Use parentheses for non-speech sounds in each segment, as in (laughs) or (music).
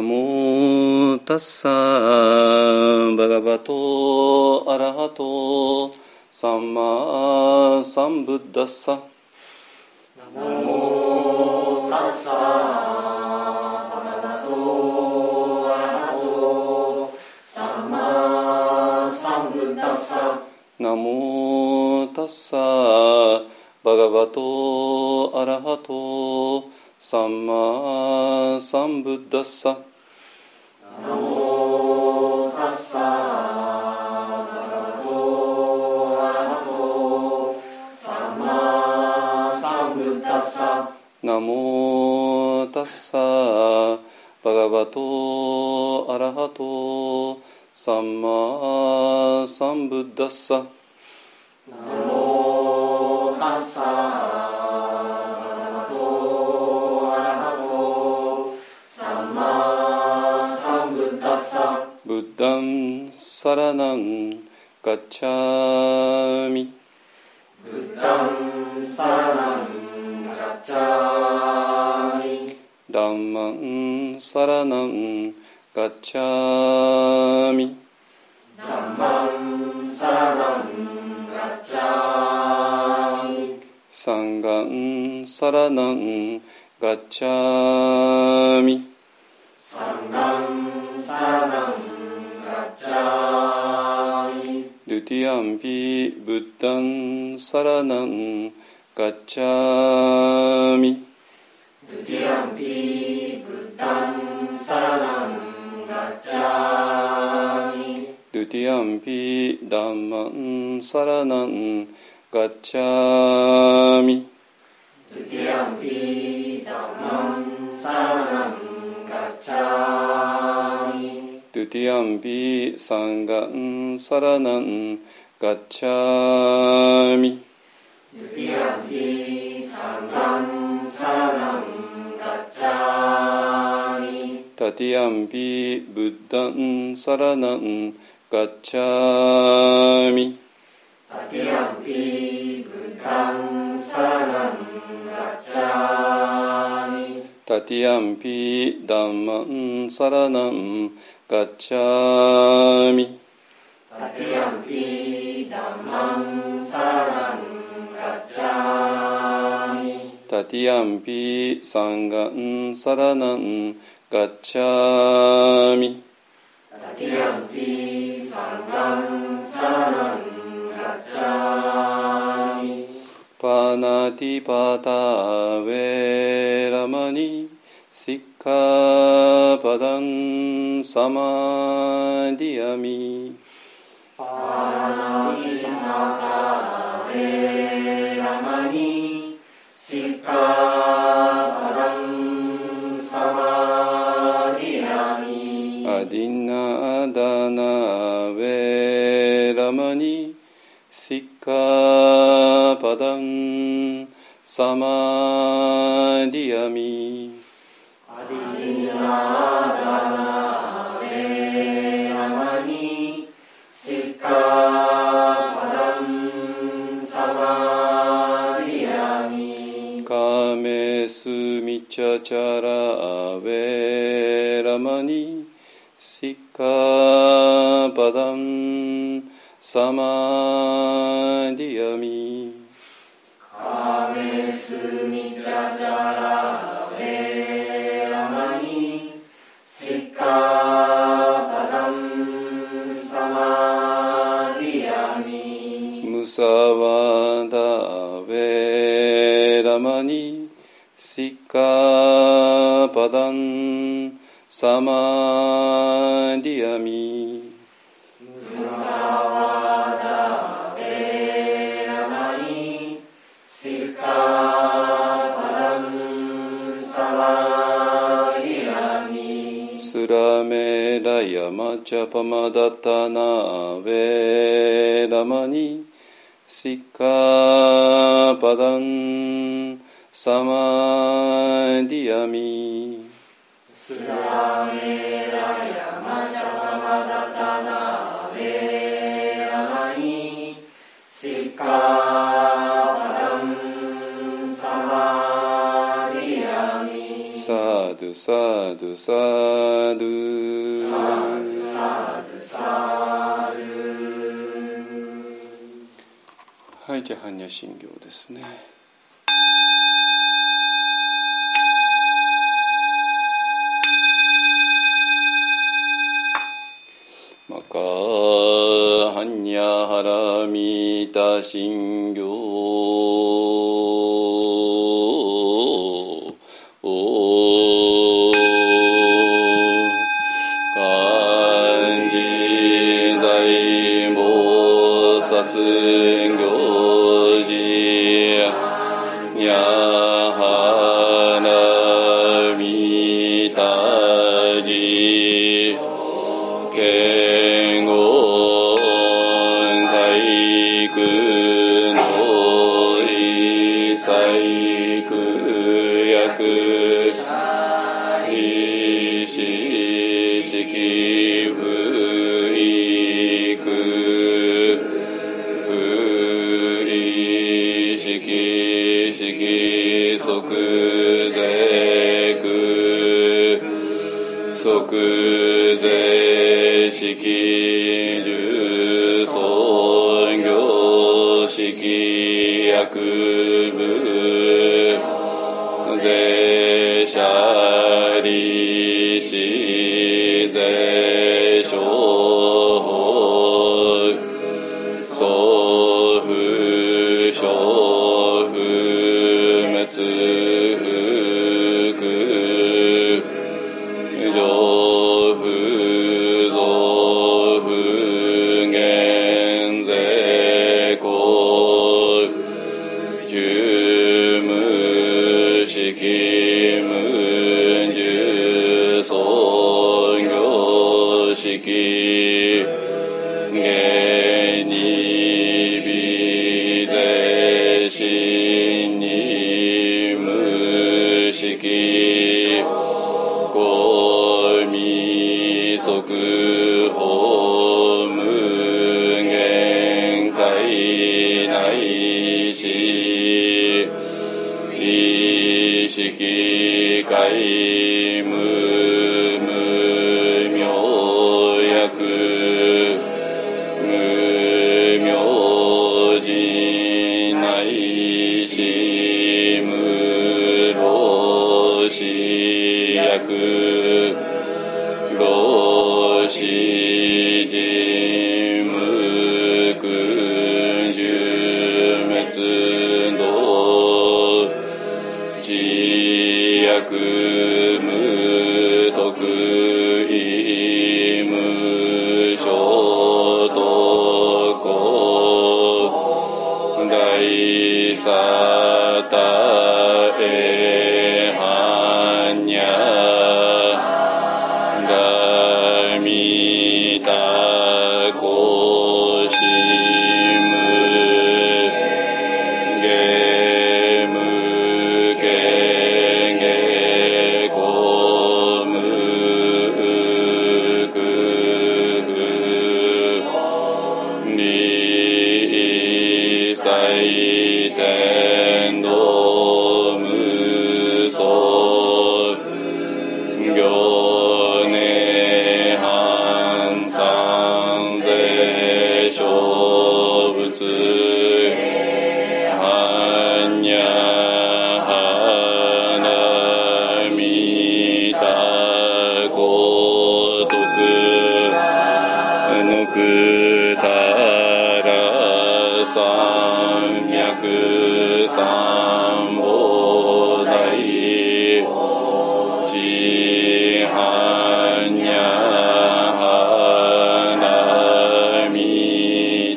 ナモタッサバガバトアラハトサンマサンブッダッサナモタッサバガバトアラハトサンマサンブッダッサナモタッサバガバトアラハトサンマサンブッダッササンマサンブッダッサナモタッサブッダンサラナンガッチャサラナンガッチャミサンガンサラナンガッチャミドゥティアンピブッダンサラナンサンガンサラナンガッチャミドゥティアンピサンガンサラナンガッチャミタティアンピブッダンサラナンガッチャミタティアンピブッダンサラナンガッチャミタティアンピダンマンサラナンミタティアンピサンガンサラナンガッチャミタティアンピサンガンサラナンガッチャミパナサマディアミアディナダナベラマニシカパダンサマディアミカメスミチャチャラウェラマニシッカパダンサマ پمادتا 般若心経ですね。que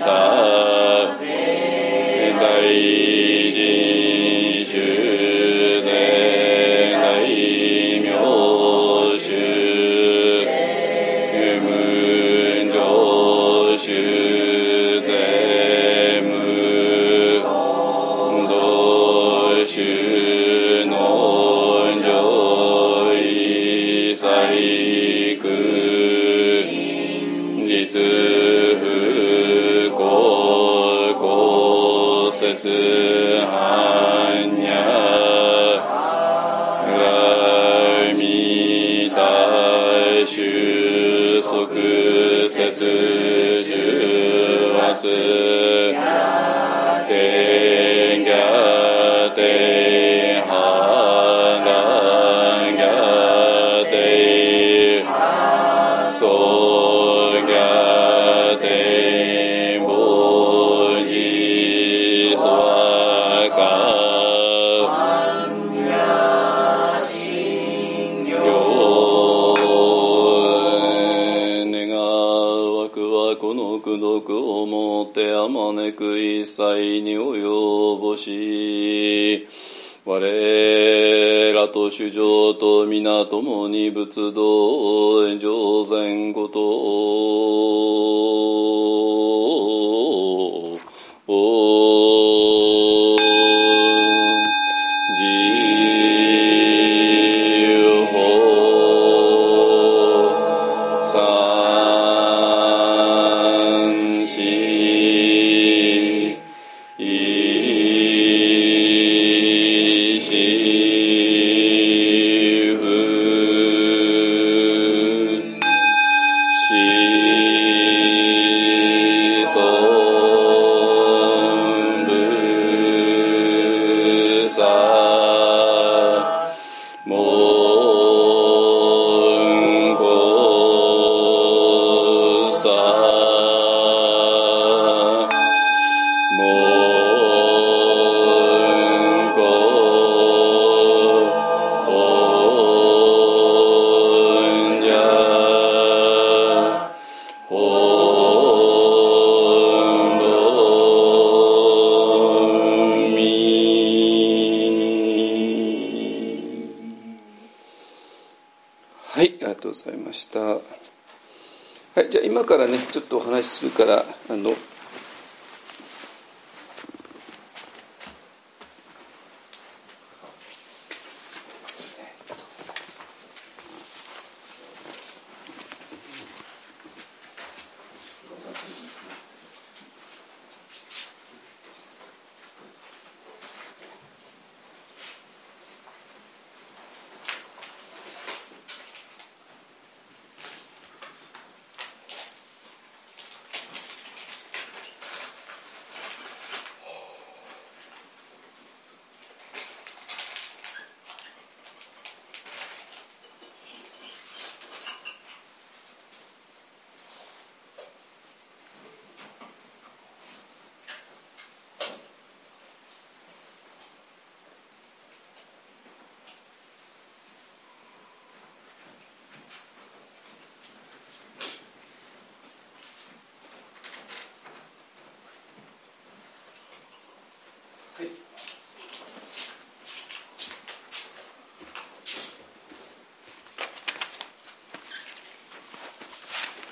た世界人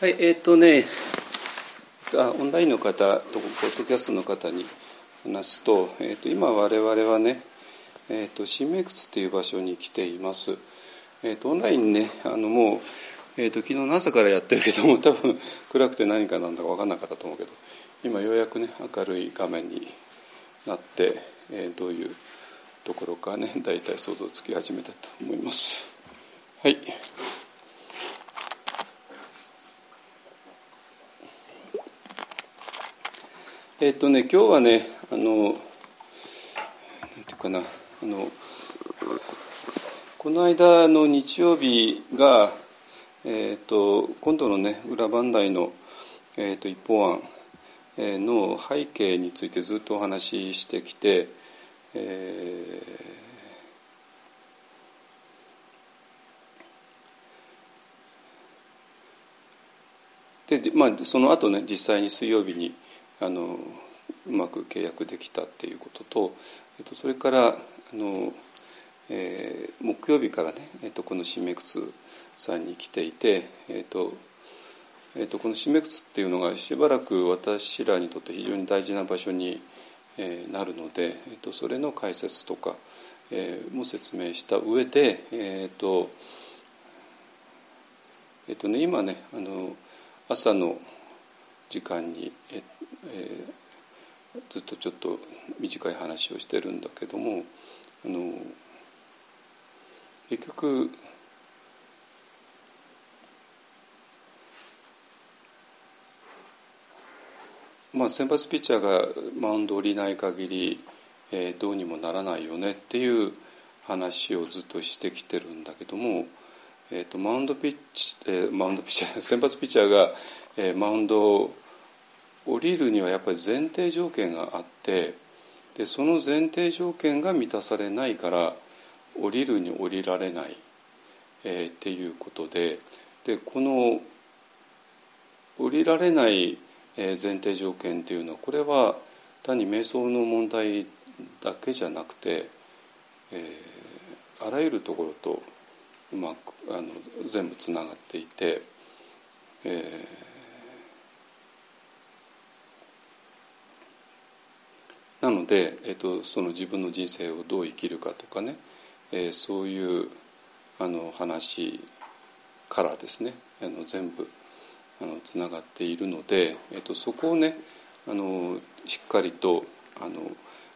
はい、えっ、ー、とねあ、オンラインの方と、ポッドキャストの方に話すと、えーと、今我々はね、えーと、新名窟っていう場所に来ています。えーと、オンラインね、あのもう、えー、と昨日の朝からやってるけども、(laughs) 多分暗くて何かなんだか分かんなかったと思うけど、今ようやくね、明るい画面になって、え、どういうところかね、大体想像つき始めたと思います。はい。えっ、とね今日はねあのなんていうかなあのこの間の日曜日が、えーと、今度のね裏磐梯の、えーと、一方案の背景についてずっとお話ししてきて、えー、でまあ、その後ね実際に水曜日にあのうまく契約できたっていうことと、えっと、それからあの、えー、木曜日からね、えっと、この新名窟さんに来ていて、えっとえっと、この新名窟っていうのがしばらく私らにとって非常に大事な場所に、えー、なるので、えっと、それの解説とか、えー、も説明した上で、えっとえっとね、今ねあの朝の時間に、ええー、ずっとちょっと短い話をしてるんだけどもあの結局まあ、先発ピッチャーがマウンド降りない限り、えー、どうにもならないよねっていう話をずっとしてきてるんだけども、えーと、マウンドピッチ、えー、マウンドピッチャー (laughs) 先発ピッチャーが、えー、マウンドを降りるにはやっぱり前提条件があってでその前提条件が満たされないから降りるに降りられない、えー、っていうことででこの降りられない前提条件というのはこれは単に瞑想の問題だけじゃなくて、えー、あらゆるところとうまくあの全部つながっていて、えー、ので、えーと、その自分の人生をどう生きるかとかね、えー、そういうあの話からですねあの全部あのつながっているので、えっと、そこをねあのしっかりとあの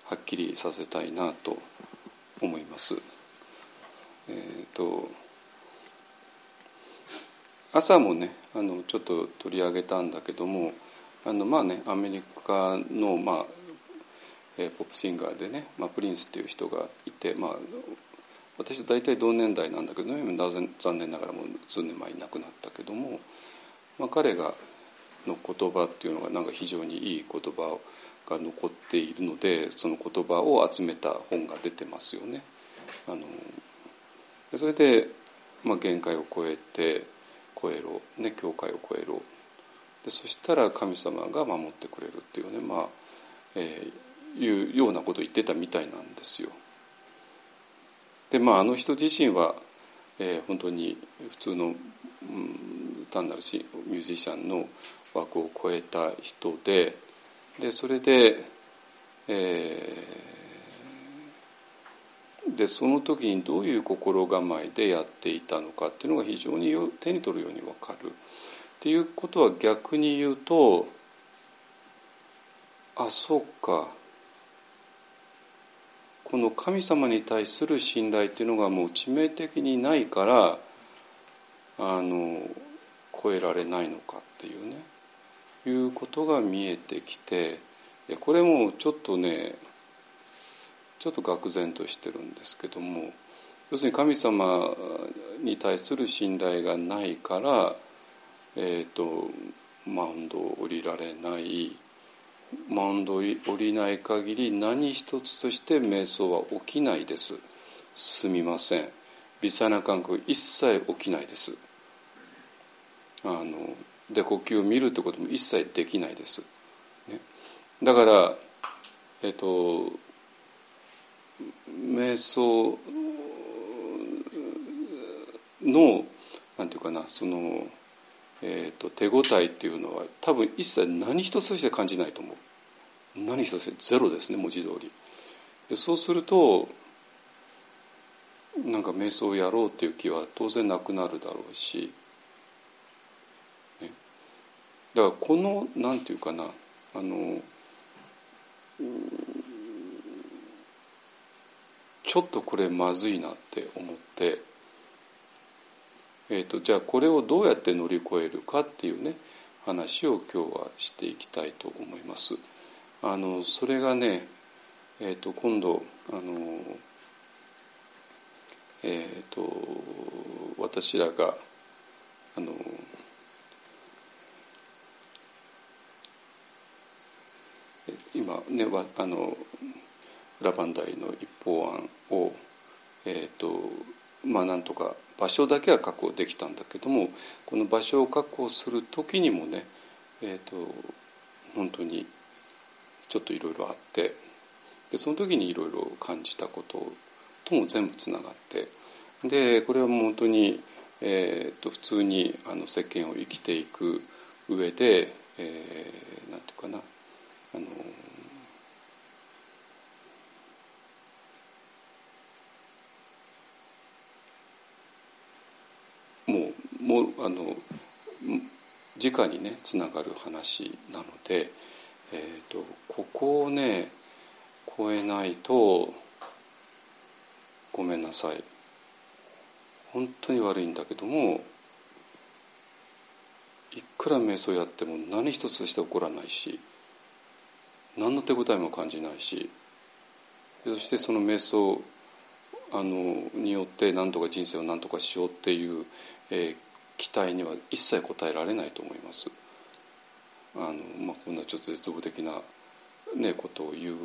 はっきりさせたいなと思います。えっと朝もねあのちょっと取り上げたんだけどもあのまあねアメリカの、まあえー、ポップシンガーでね、まあ、プリンスっていう人がいて、まあ、私と大体同年代なんだけど、ね、残念ながらもう数年前に亡くなったけどもまあ、彼がの言葉っていうのがなんか非常にいい言葉が残っているのでその言葉を集めた本が出てますよね。あのそれで、まあ、限界を超えて超えろ、ね、境界を超えろでそしたら神様が守ってくれるっていうね、まあえー、いうようなことを言ってたみたいなんですよ。でまああの人自身は、えー、本当に普通の、うん、単なるミュージシャンの枠を超えた人ででそれで,、えー、でその時にどういう心構えでやっていたのかっていうのが非常に手に取るように分かる。っていうことは逆に言うとあそうかこの神様に対する信頼っていうのがもう致命的にないからあの超えられないのかっていうね。いうことが見えてきてこれもちょっとねちょっと愕然としてるんですけども要するに神様に対する信頼がないから、えーと、マウンドを降りられない。マウンドを降りない限り何一つとして瞑想は起きないです。すみません。微細な感覚一切起きないです。あので呼吸を見るってことも一切できないです。ね、だからえっと瞑想のなんていうかなその、えーと、手応えっていうのは多分一切何一つとして感じないと思う。何一つゼロですね文字通り。でそうするとなんか瞑想をやろうっていう気は当然なくなるだろうし。ね。だからこのなんていうかなあのちょっとこれまずいなって思って、えーと、じゃあこれをどうやって乗り越えるかっていうね話を今日はしていきたいと思います。あのそれがね、えーと、今度あの、えーと私らがあの今ねあのラバンダイの一方案を、えーとまあ、なんとか場所だけは確保できたんだけどもこの場所を確保する時にもね、えーと、本当にちょっといろいろあってでその時にいろいろ感じたこととも全部つながってでこれはもう本当に、えーと、普通にあの世間を生きていく上で、えー、なんていうかなあのもうもうあの直にねつながる話なので、えーと、ここをね超えないとごめんなさい。本当に悪いんだけどもいくら瞑想やっても何一つして起こらないし何の手応えも感じないしそしてその瞑想あのによって何とか人生を何とかしようっていう、えー、期待には一切応えられないと思います。あのまあ、こんなちょっと絶望的な、ね、ことを言う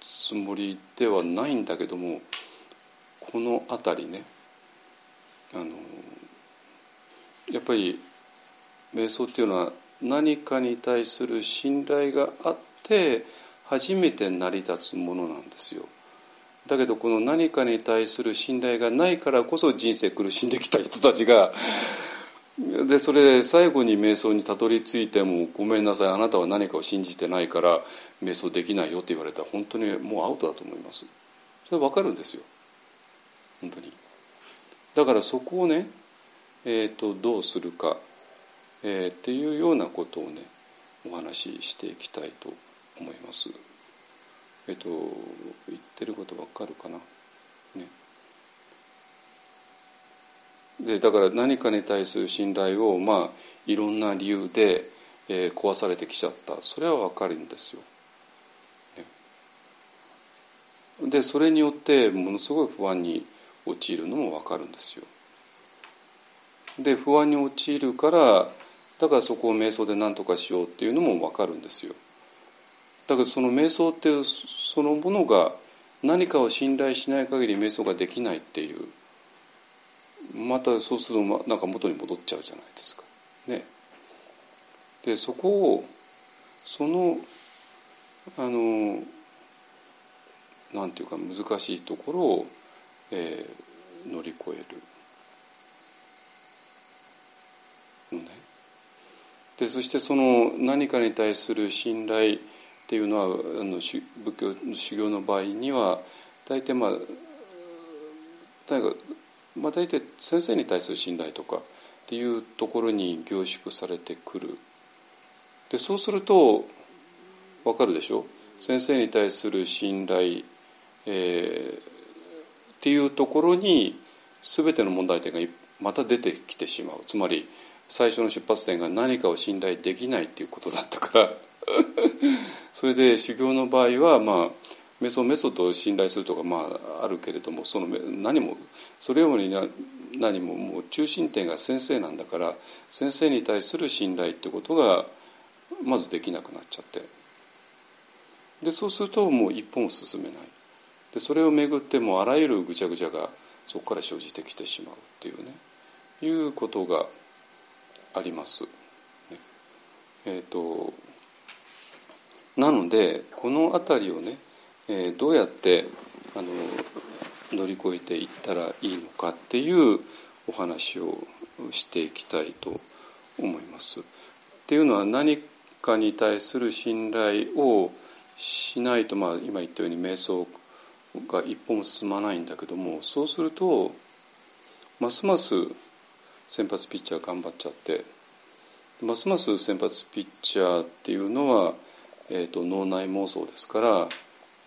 つもりではないんだけどもこの辺りねあのやっぱり瞑想っていうのは何かに対する信頼があって初めて成り立つものなんですよ。だけどこの何かに対する信頼がないからこそ人生苦しんできた人たちがでそれで最後に瞑想にたどり着いてもごめんなさいあなたは何かを信じてないから瞑想できないよって言われたら本当にもうアウトだと思います。それ分かるんですよ。本当に。だからそこをね、えーと、どうするか、えー、っていうようなことをねお話ししていきたいと思います。えっ、と言ってること分かるかな？ねでだから何かに対する信頼をまあいろんな理由で、えー、壊されてきちゃったそれは分かるんですよ。ね、でそれによってものすごい不安に陥るのも分かるんですよ。で不安に陥るからだからそこを瞑想で何とかしようっていうのも分かるんですよ。だけどその瞑想っていうそのものが何かを信頼しない限り瞑想ができないっていうまたそうするとなんか元に戻っちゃうじゃないですか。ね、でそこをそのあのなんていうか難しいところを、えー、乗り越えるね。でそしてその何かに対する信頼っていうのはあの仏教の修行の場合には大体まあとにかくまあ、大体先生に対する信頼とかっていうところに凝縮されてくる。でそうすると分かるでしょ？先生に対する信頼、えー、っていうところに全ての問題点がまた出てきてしまう。つまり最初の出発点が何かを信頼できないっていうことだったから。(laughs) それで修行の場合はまあメソメソッドを信頼するとかまああるけれどもその何もそれより何ももう中心点が先生なんだから先生に対する信頼ってことがまずできなくなっちゃって。でそうするともう一歩も進めない。でそれをめぐってもあらゆるぐちゃぐちゃがそこから生じてきてしまうっていうね。いうことがあります。えーとなのでこの辺りをねえー、どうやってあの乗り越えていったらいいのかっていうお話をしていきたいと思います。っていうのは何かに対する信頼をしないと、まあ、今言ったように瞑想が一歩も進まないんだけどもそうするとますます先発ピッチャー頑張っちゃってますます先発ピッチャーっていうのは、えーと脳内妄想ですから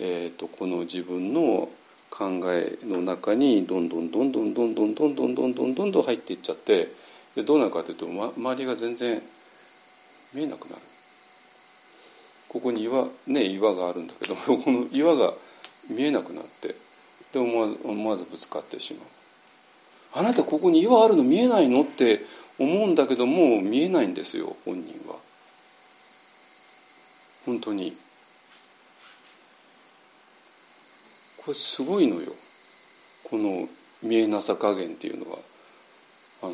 えーと、この自分の考えの中にどんどんどんどんどんどんどんどんどんどんどんどん入っていっちゃってでどうなるかというと、ま、周りが全然見えなくなるここに岩,、ね、岩があるんだけどこの岩が見えなくなってで思わず思わずぶつかってしまう。あなたここに岩あるの見えないのって思うんだけども見えないんですよ本人は。本当に。これすごいのよこの見えなさ加減っていうのはあの、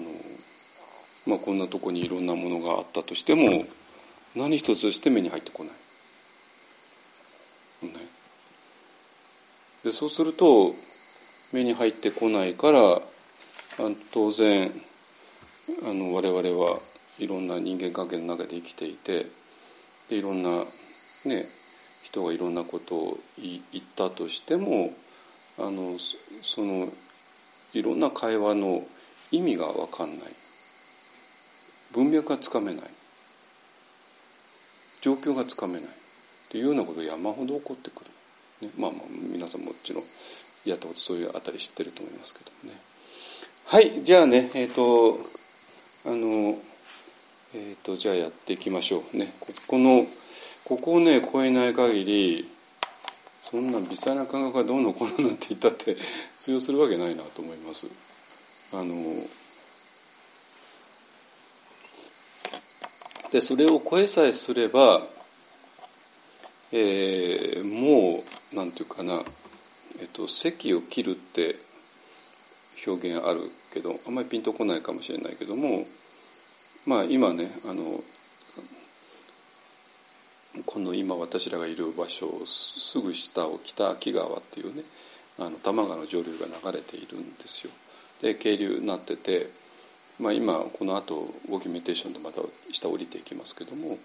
まあ、こんなとこにいろんなものがあったとしても何一つして目に入ってこない。ね、でそうすると目に入ってこないから当然あの我々はいろんな人間関係の中で生きていてでいろんなね人がいろんなことを言ったとしてもあのそのいろんな会話の意味が分かんない。文脈がつかめない。状況がつかめない。っていうようなことが山ほど起こってくる、ね、まあまあ皆さんもちろんやったことそういうあたり知ってると思いますけどね。はいじゃあねえっ、ー、とあのえっ、ー、とじゃあやっていきましょうねここのここをね超えない限りそんな微細な感覚がどうのこうのなんて言ったって通用するわけないなと思います。あのでそれを超えさえすれば、えー、もうなんていうかな、えっと、席を切るって表現あるけどあんまりピンとこないかもしれないけどもまあ今ねあのこの今私らがいる場所すぐ下を北秋川っていうねあの多摩川の上流が流れているんですよ。で渓流になってて、まあ、今この後ウォーキメテーションでまた下降りていきますけども、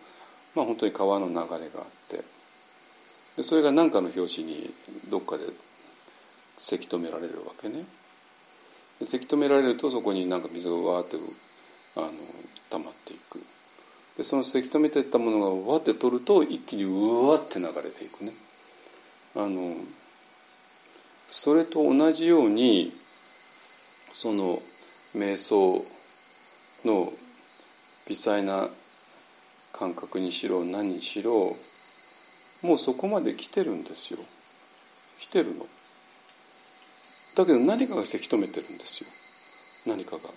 まあ、本当に川の流れがあってでそれが何かの拍子にどっかでせき止められるわけね。せき止められるとそこになんか水がわーってあの溜まっていく。でそのせき止めてったものがわって取ると一気にうわって流れていくねあのそれと同じようにその瞑想の微細な感覚にしろ何にしろもうそこまで来てるんですよ来てるのだけど何かがせき止めてるんですよ何かが。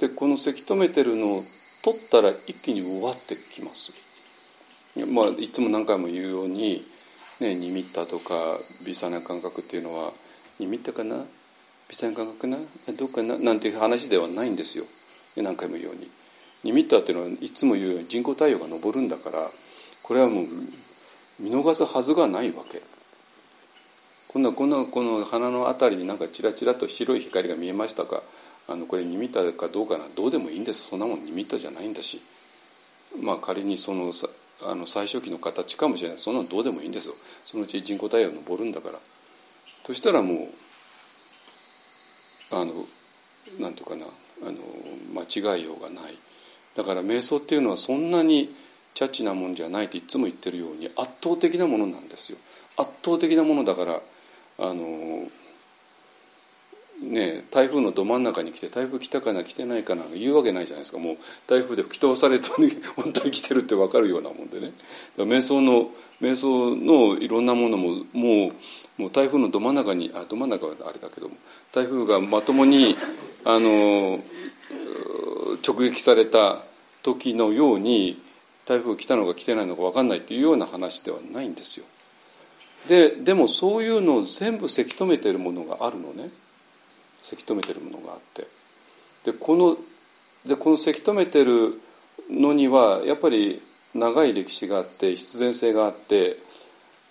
でこのせき止めてるのを取ったら一気に終わってきます。まあ、いつも何回も言うように、ね、ニミッタとか微細な感覚っていうのはニミッタかな？微細な感覚な？どうかな？なんていう話ではないんですよ何回も言うように。ニミッタっていうのはいつも言うように人工太陽が昇るんだからこれはもう見逃すはずがないわけ。こんなこんなこの鼻の辺りになんかチラチラと白い光が見えましたか？あのこれニミッタかどうかなどうでもいいんです。そんなもんニミッタじゃないんだし。まあ仮にそのあの最初期の形かもしれない。そんなのどうでもいいんですよ。そのうち人工太陽昇るんだから。そしたらもうあのなんていうかな。あの間違いようがない。だから瞑想っていうのはそんなにチャッチなもんじゃないっていつも言ってるように圧倒的なものなんですよ。圧倒的なものだからあのね、台風のど真ん中に来て台風来たかな来てないかな言うわけないじゃないですかもう台風で吹き飛ばされて (laughs) 本当に来てるって分かるようなもんでね瞑想の瞑想のいろんなものももうもう台風のど真ん中にあど真ん中はあれだけども台風がまともにあの直撃された時のように台風来たのか来てないのか分かんないっていうような話ではないんですよ。ででもそういうのを全部せき止めてるものがあるのね。せき止めてるものがあってでこのでこのせき止めてるのにはやっぱり長い歴史があって必然性があって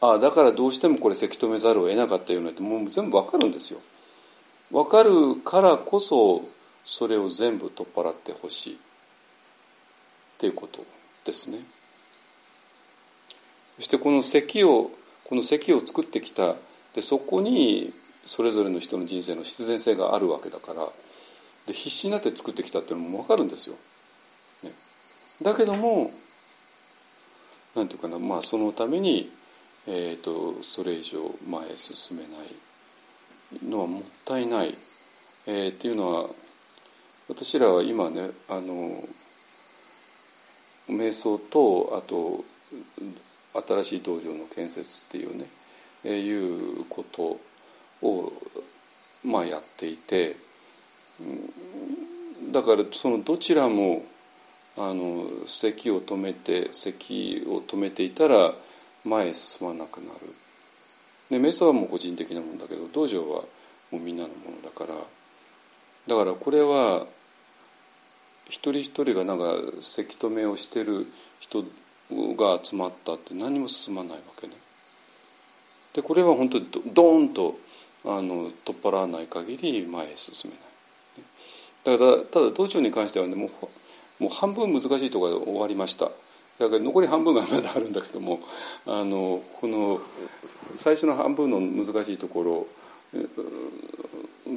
ああだからどうしてもこれせき止めざるを得なかったようなってもう全部わかるんですよ。わかるからこそそれを全部取っ払ってほしいっていうことですね。そしてこの咳をこの咳を作ってきたでそこにそれぞれの人の人生の必然性があるわけだからで必死になって作ってきたっていうのも分かるんですよ。ね、だけどもなんていうかなまあそのために、えーと、それ以上前へ進めないのはもったいない、えー、っていうのは私らは今ねあの瞑想とあと新しい道場の建設っていうね、いうことを、まあ、やっていてだからそのどちらもあの咳を止めて咳を止めていたら前へ進まなくなる。で瞑想はもう個人的なものだけど道場はもうみんなのものだからだからこれは一人一人がなんかせき止めをしてる人が集まったって何も進まないわけね。でこれは本当にドーンとあの取っ払わない限り前へ進めない。だからただ道場に関してはねもうもう半分難しいところで終わりました。だから残り半分がまだあるんだけどもあのこの最初の半分の難しいところ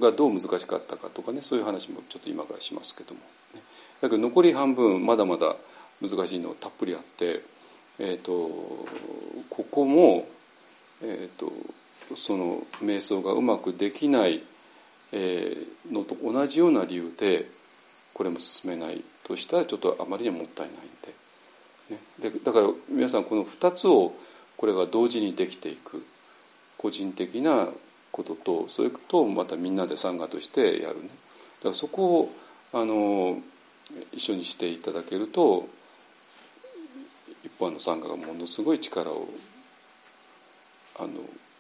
がどう難しかったかとかねそういう話もちょっと今からしますけども、ね、だけど残り半分まだまだ難しいのたっぷりあって、えーと、ここも、えーとその瞑想がうまくできないのと同じような理由でこれも進めないとしたらちょっとあまりにもったいないんで。ね、でだから皆さんこの2つをこれが同時にできていく。個人的なこととそれとまたみんなで参加としてやるね。だからそこをあの一緒にしていただけると一般の参加がものすごい力をあの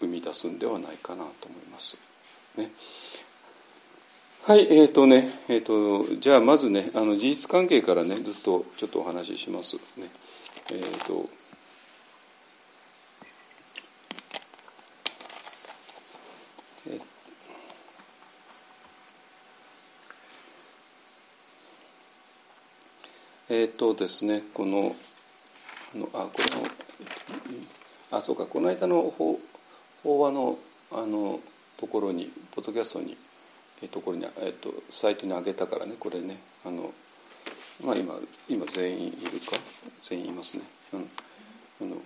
生み出すんではないかなと思います。ね、はいえーとねえーと、じゃあまずねあの事実関係からねずっとちょっとお話ししますね。えーとえっ、ー、とですねこのあのあこれのあそうかこの間の法法話のあのところにポッドキャストにえところに、えっと、サイトに上げたからねこれねあの、まあ今、今全員いるか？全員いますね。うん、あの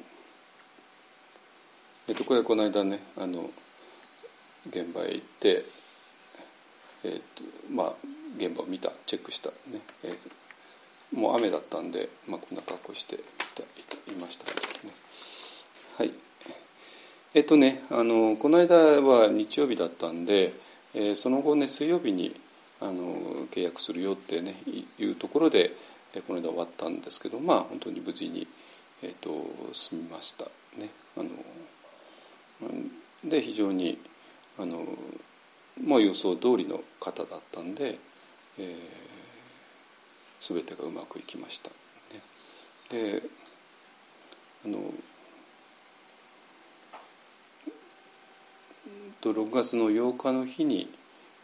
えっと、これこの間ねあの現場へ行って、えっとまあ、現場を見たチェックしたね、えっともう雨だったんで、まあ、こんな格好していたいましたね。はいえっとねあのこの間は日曜日だったんで、えー、その後ね水曜日にあの契約するよってねいうところで、えー、この間終わったんですけどまあ本当に無事に、えーと、済みましたね。あので非常にあの、まあ、予想通りの方だったんで、えー全てがうまくいきました。であのと6月の8日の日に、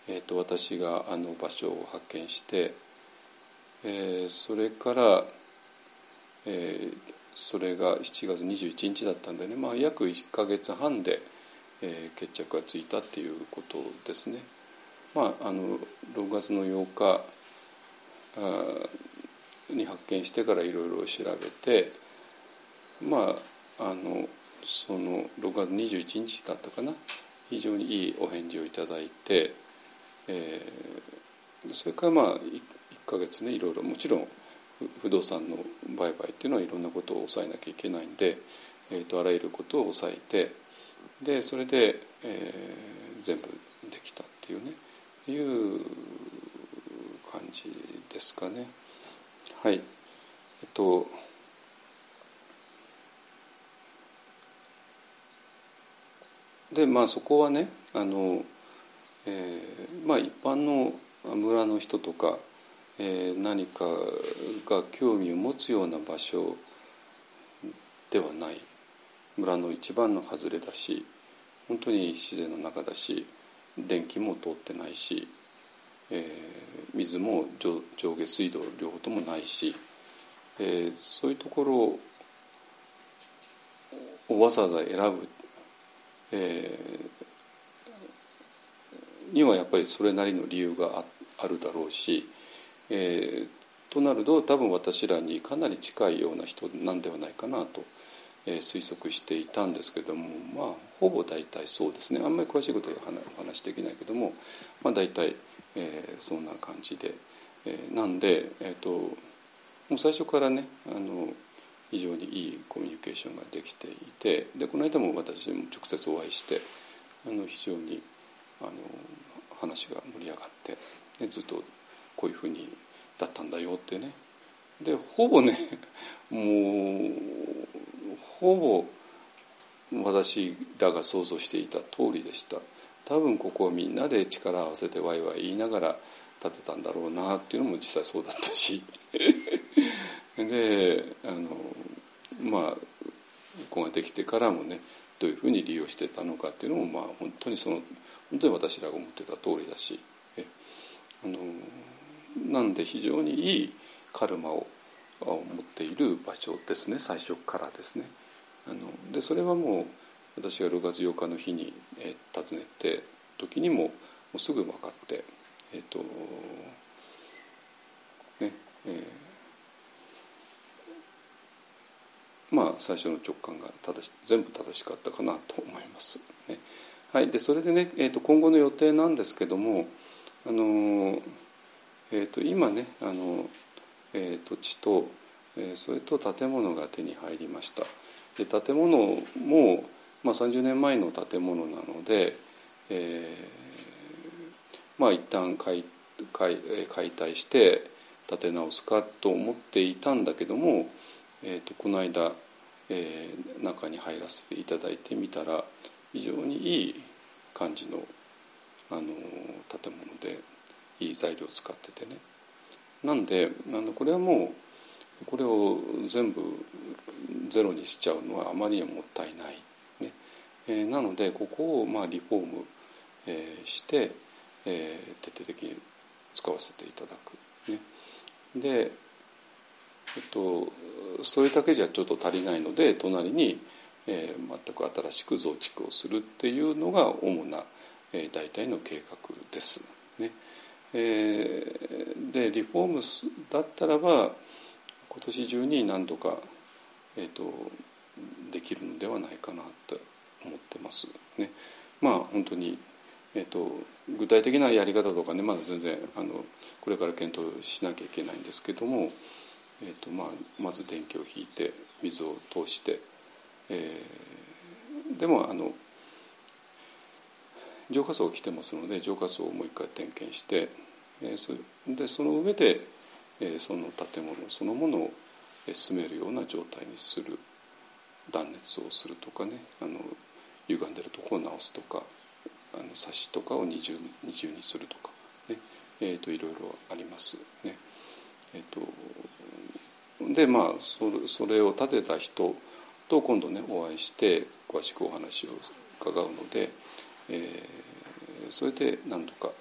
えーと、私があの場所を発見して、えー、それから、えー、それが7月21日だったんでね、まあ、約1か月半で、えー、決着がついたっていうことですね。まあ、あの6月の8日に発見してからいろいろ調べてまああのその6月21日だったかな非常にいいお返事をいただいて、えー、それからまあ 1, 1ヶ月ねいろいろもちろん不動産の売買っていうのはいろんなことを抑えなきゃいけないんで、えーと、あらゆることを抑えてでそれで、えー、全部できたっていうねいう感じですかね。はいえっとでまあそこはねあの、えー、まあ一般の村の人とか、えー、何かが興味を持つような場所ではない。村の一番の外れだし本当に自然の中だし電気も通ってないし、えー、水も上下水道両方ともないし、えー、そういうところをわざわざ選ぶ、えー、にはやっぱりそれなりの理由があるだろうし、えー、となると多分私らにかなり近いような人なんではないかなと、えー、推測していたんですけどもまあほぼ大体そうですねあんまり詳しいことはお話できないけども、まあ、大体。えー、そんな感じで、えー、なんで、えーと、もう最初からねあの非常にいいコミュニケーションができていてでこの間も私も直接お会いしてあの非常にあの話が盛り上がってでずっとこういうふうにだったんだよってねでほぼね (laughs) もうほぼ私らが想像していた通りでした。多分ここをみんなで力を合わせてワイワイ言いながら建てたんだろうなっていうのも実際そうだったし (laughs) であのまあここができてからもねどういうふうに利用してたのかっていうのもまあ本当にその本当に私らが思ってた通りだしえあのなんで非常にいいカルマを持っている場所ですね最初からですね。あのでそれはもう私が6月8日の日に、え、訪ねて時にももうすぐ分かってえっ、ー、とねえー、まあ最初の直感が正し全部正しかったかなと思います。ね、はい、でそれでね、えーと、今後の予定なんですけどもあの、えーと、今ねあの、えーと、地とえそれと建物が手に入りました。で建物も、まあ、30年前の建物なので、えー、まあ一旦解解解体して建て直すかと思っていたんだけども、えーと、この間、えー、中に入らせていただいてみたら非常にいい感じのあの建物でいい材料を使っててね。なんであのこれはもうこれを全部ゼロにしちゃうのはあまりにももったいない、ね。えー、なのでここをまあリフォーム、えー、して、えー、徹底的に使わせていただく。ね、で、えっと、それだけじゃちょっと足りないので隣に、えー、全く新しく増築をするっていうのが主な、えー、大体の計画です。ねえー、でリフォームだったらば今年中に何度か、えーと、できるのではないかなと思ってます。ね、まあ本当にえーと、具体的なやり方とかねまだ全然あのこれから検討しなきゃいけないんですけども、えーとまあ、まず電気を引いて水を通して、えー、でもあの浄化層が来てますので浄化層をもう一回点検して、えー、そでその上で、えー、その建物そのものを進めるような状態にする断熱をするとかねあの歪んでるところを直すとかあの冊子とかを二重二重にするとか、ねえーと、いろいろありますね。えーと、でまあそれそれを立てた人と今度ねお会いして詳しくお話を伺うので、えー、それで何とか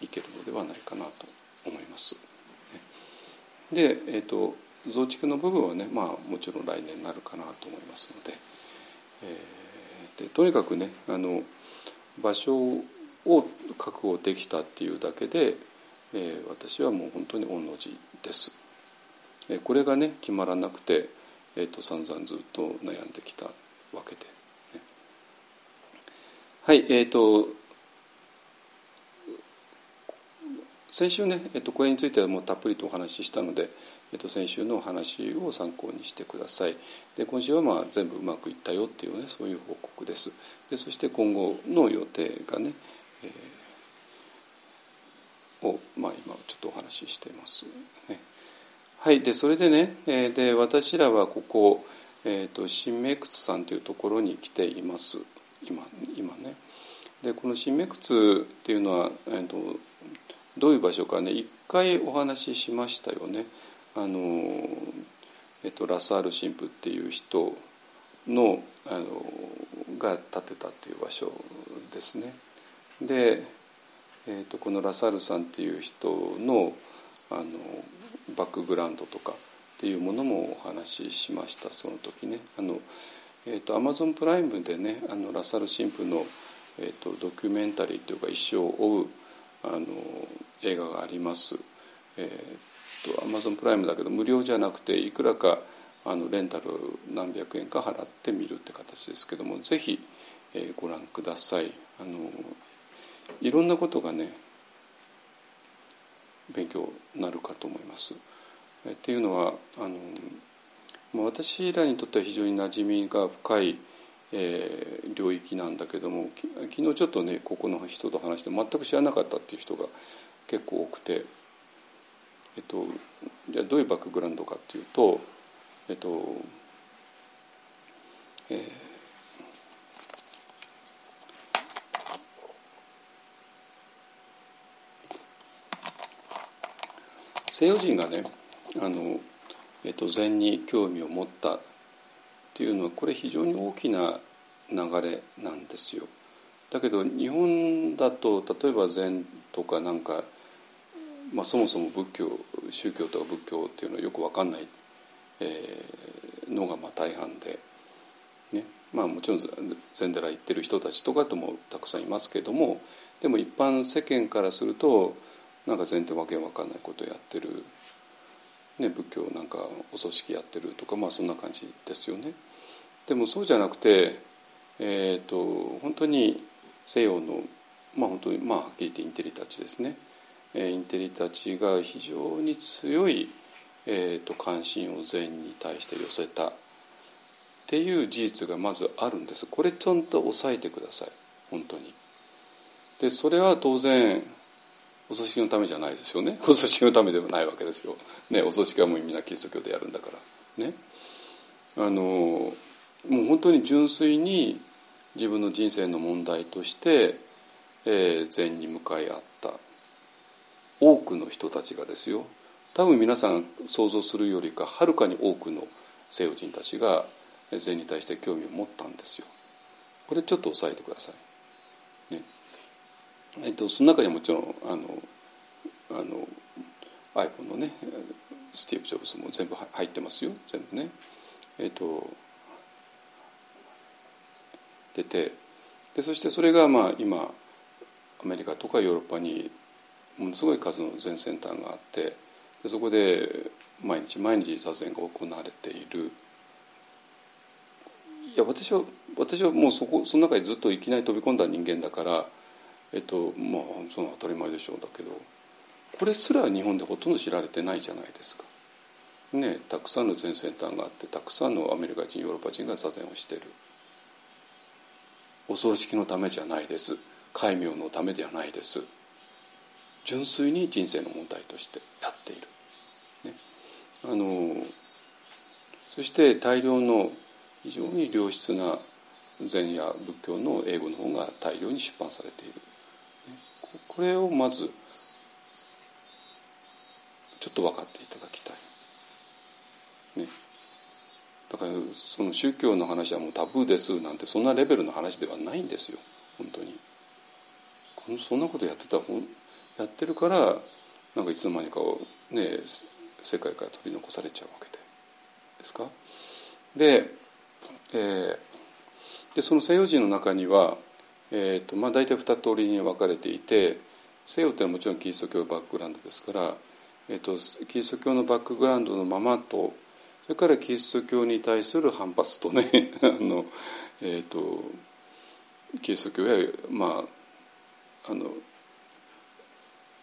いけるのではないかなと思います。で、えーと、増築の部分はね、まあ、もちろん来年になるかなと思いますので,、えー、でとにかくねあの場所を確保できたっていうだけで、えー、私はもう本当に御の字です。え、これがね決まらなくて、えーと、散々ずっと悩んできたわけで、ね、はいえっ、ー、と先週ね、えーと、これについてはもうたっぷりとお話ししたので、えーと、先週のお話を参考にしてください。で今週はまあ全部うまくいったよっていうねそういう報告です。でそして今後の予定がね、えー、を、まあ、今ちょっとお話ししてます。ね。はいでそれでね、えー、で私らはここ、えーと、新明窟さんというところに来ています今今ねでこの新明窟っていうのは、えーとどういう場所かね一回お話ししましたよね。あのえっと、ラサール神父っていう人のあのが建てたっていう場所ですね。で、えっと、このラサールさんっていう人のあのバックグラウンドとかっていうものもお話ししましたその時ね。あのえっと、アマゾンプライムでねあのラサール神父の、えっと、ドキュメンタリーというか一生を追うあの映画があります。えー、とアマゾンプライムだけど無料じゃなくていくらかあのレンタル何百円か払って見るって形ですけどもぜひ、えー、ご覧くださいあのいろんなことがね勉強になるかと思います。えっていうのはあの私らにとっては非常に馴染みが深い、えー、領域なんだけども昨日ちょっとねここの人と話して全く知らなかったっていう人が結構多くて、えっと、じゃあどういうバックグラウンドかっていうと、えっとえー、西洋人がねあの、えっと、禅に興味を持ったっていうのはこれ非常に大きな流れなんですよ。だけど日本だと例えば禅とかなんかまあ、そもそも仏教宗教とか仏教っていうのはよく分かんない、えー、のがまあ大半で、ねまあ、もちろん禅寺行ってる人たちとかともたくさんいますけどもでも一般世間からするとなんか禅ってわけわかんないことやってる、ね、仏教なんかお葬式やってるとかまあそんな感じですよね。でもそうじゃなくて、えーと、本当に西洋のまあ本当にまあはっきり言ってインテリたちですねえインテリたちが非常に強いえーと、関心を禅に対して寄せたっていう事実がまずあるんですこれちゃんと押さえてください本当に。でそれは当然お葬式のためじゃないですよね (laughs) お葬式のためではないわけですよ。ね、お葬式はもうみんなキリスト教でやるんだからね。あのもう本当に純粋に自分の人生の問題として、えー、禅に向かい合った多くの人たちがですよ多分皆さん想像するよりかはるかに多くの西洋人たちが禅に対して興味を持ったんですよ。これちょっと押さえてください。ねえっと、その中にはもちろんあのあの iPhone のねスティーブ・ジョブズも全部入ってますよ全部ね。えっと出てでそしてそれがまあ今アメリカとかヨーロッパにものすごい数の全センターがあってでそこで毎日毎日撮影が行われているいや私は私はもうそこその中にずっといきなり飛び込んだ人間だからえっとまあその当たり前でしょうだけどこれすら日本でほとんど知られてないじゃないですか。ね、たくさんの全センターがあってたくさんのアメリカ人ヨーロッパ人が座禅をしてる。お葬式のためじゃないです。戒名のためではないです。純粋に人生の問題としてやっている、ね、あのそして大量の非常に良質な禅や仏教の英語の本が大量に出版されている。これをまずちょっと分かっていただきたい。ね、だからその宗教の話はもうタブーですなんてそんなレベルの話ではないんですよ本当に。そんなことやってたやってるからなんかいつの間にかね世界から取り残されちゃうわけでですか？で,、えー、でその西洋人の中には、えーとまあ、大体二通りに分かれていて西洋っていうのはもちろんキリスト教バックグラウンドですから、えーと、キリスト教のバックグラウンドのままとそれからキリスト教に対する反発とね (laughs) あの、えーとキリスト教や、まあ、あの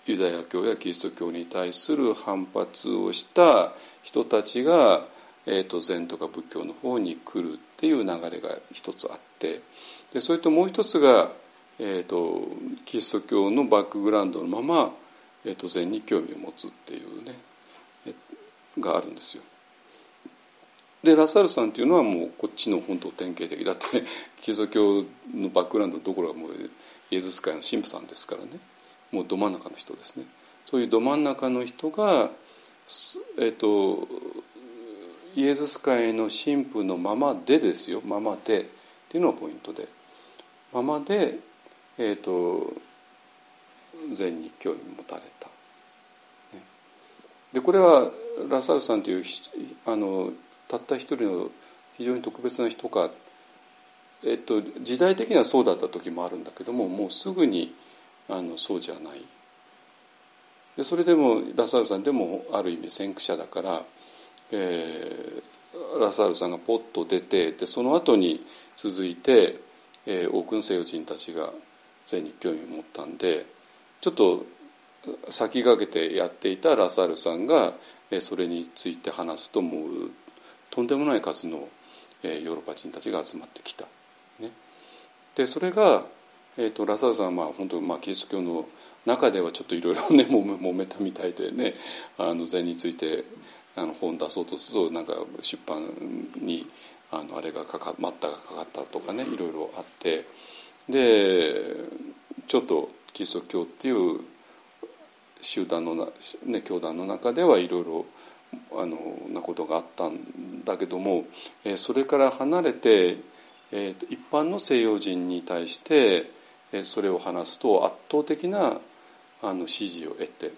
ユダヤ教やキリスト教に対する反発をした人たちが、えーと、禅とか仏教の方に来るっていう流れが一つあってでそれともう一つが、えーと、キリスト教のバックグラウンドのまま、えーと、禅に興味を持つっていうねがあるんですよ。でラサールさんっていうのはもうこっちの本当典型的だってキリスト教のバックグラウンドどころかもうイエズス会の神父さんですからね。もうど真ん中の人ですねそういうど真ん中の人が、えっと、イエズス会の神父のままでですよままでっていうのがポイントでままで、えっと、禅に興味持たれた。でこれはラサールさんというあのたった一人の非常に特別な人か、えっと、時代的にはそうだった時もあるんだけどももうすぐにあのそうじゃないでそれでもラサールさんでもある意味先駆者だから、えー、ラサールさんがポッと出てでその後に続いて、えー、多くの西洋人たちが禅に興味を持ったんでちょっと先駆けてやっていたラサールさんが、それについて話すともうとんでもない数の、ヨーロッパ人たちが集まってきた。ね、でそれがえーと、ラサールさんはまあ本当、まあ、キリスト教の中ではちょっといろいろね (laughs) 揉めたみたいでねあの禅についてあの本出そうとするとなんか出版にあのあれがかか待ったがかかったとかねいろいろあってでちょっとキリスト教っていう集団のな、ね、教団の中ではいろいろあのなことがあったんだけども、え、それから離れて、えー、一般の西洋人に対してえそれを話すと圧倒的なあの支持を得て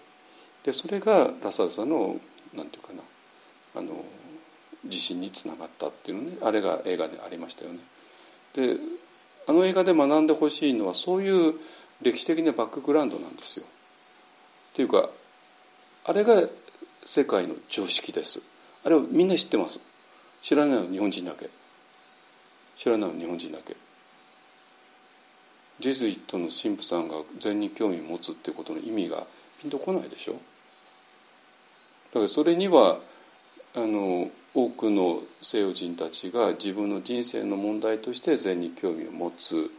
でそれがラサルさんのなんていうかなあの自信につながったっていうのねあれが映画でありましたよね。であの映画で学んでほしいのはそういう歴史的なバックグラウンドなんですよ。っていうかあれが世界の常識です。あれはみんな知ってます。知らないのは日本人だけ。知らないのは日本人だけ。ジェズイットの神父さんが禅に興味を持つっていうことの意味がピンとこないでしょだからそれにはあの多くの西洋人たちが自分の人生の問題として禅に興味を持つ。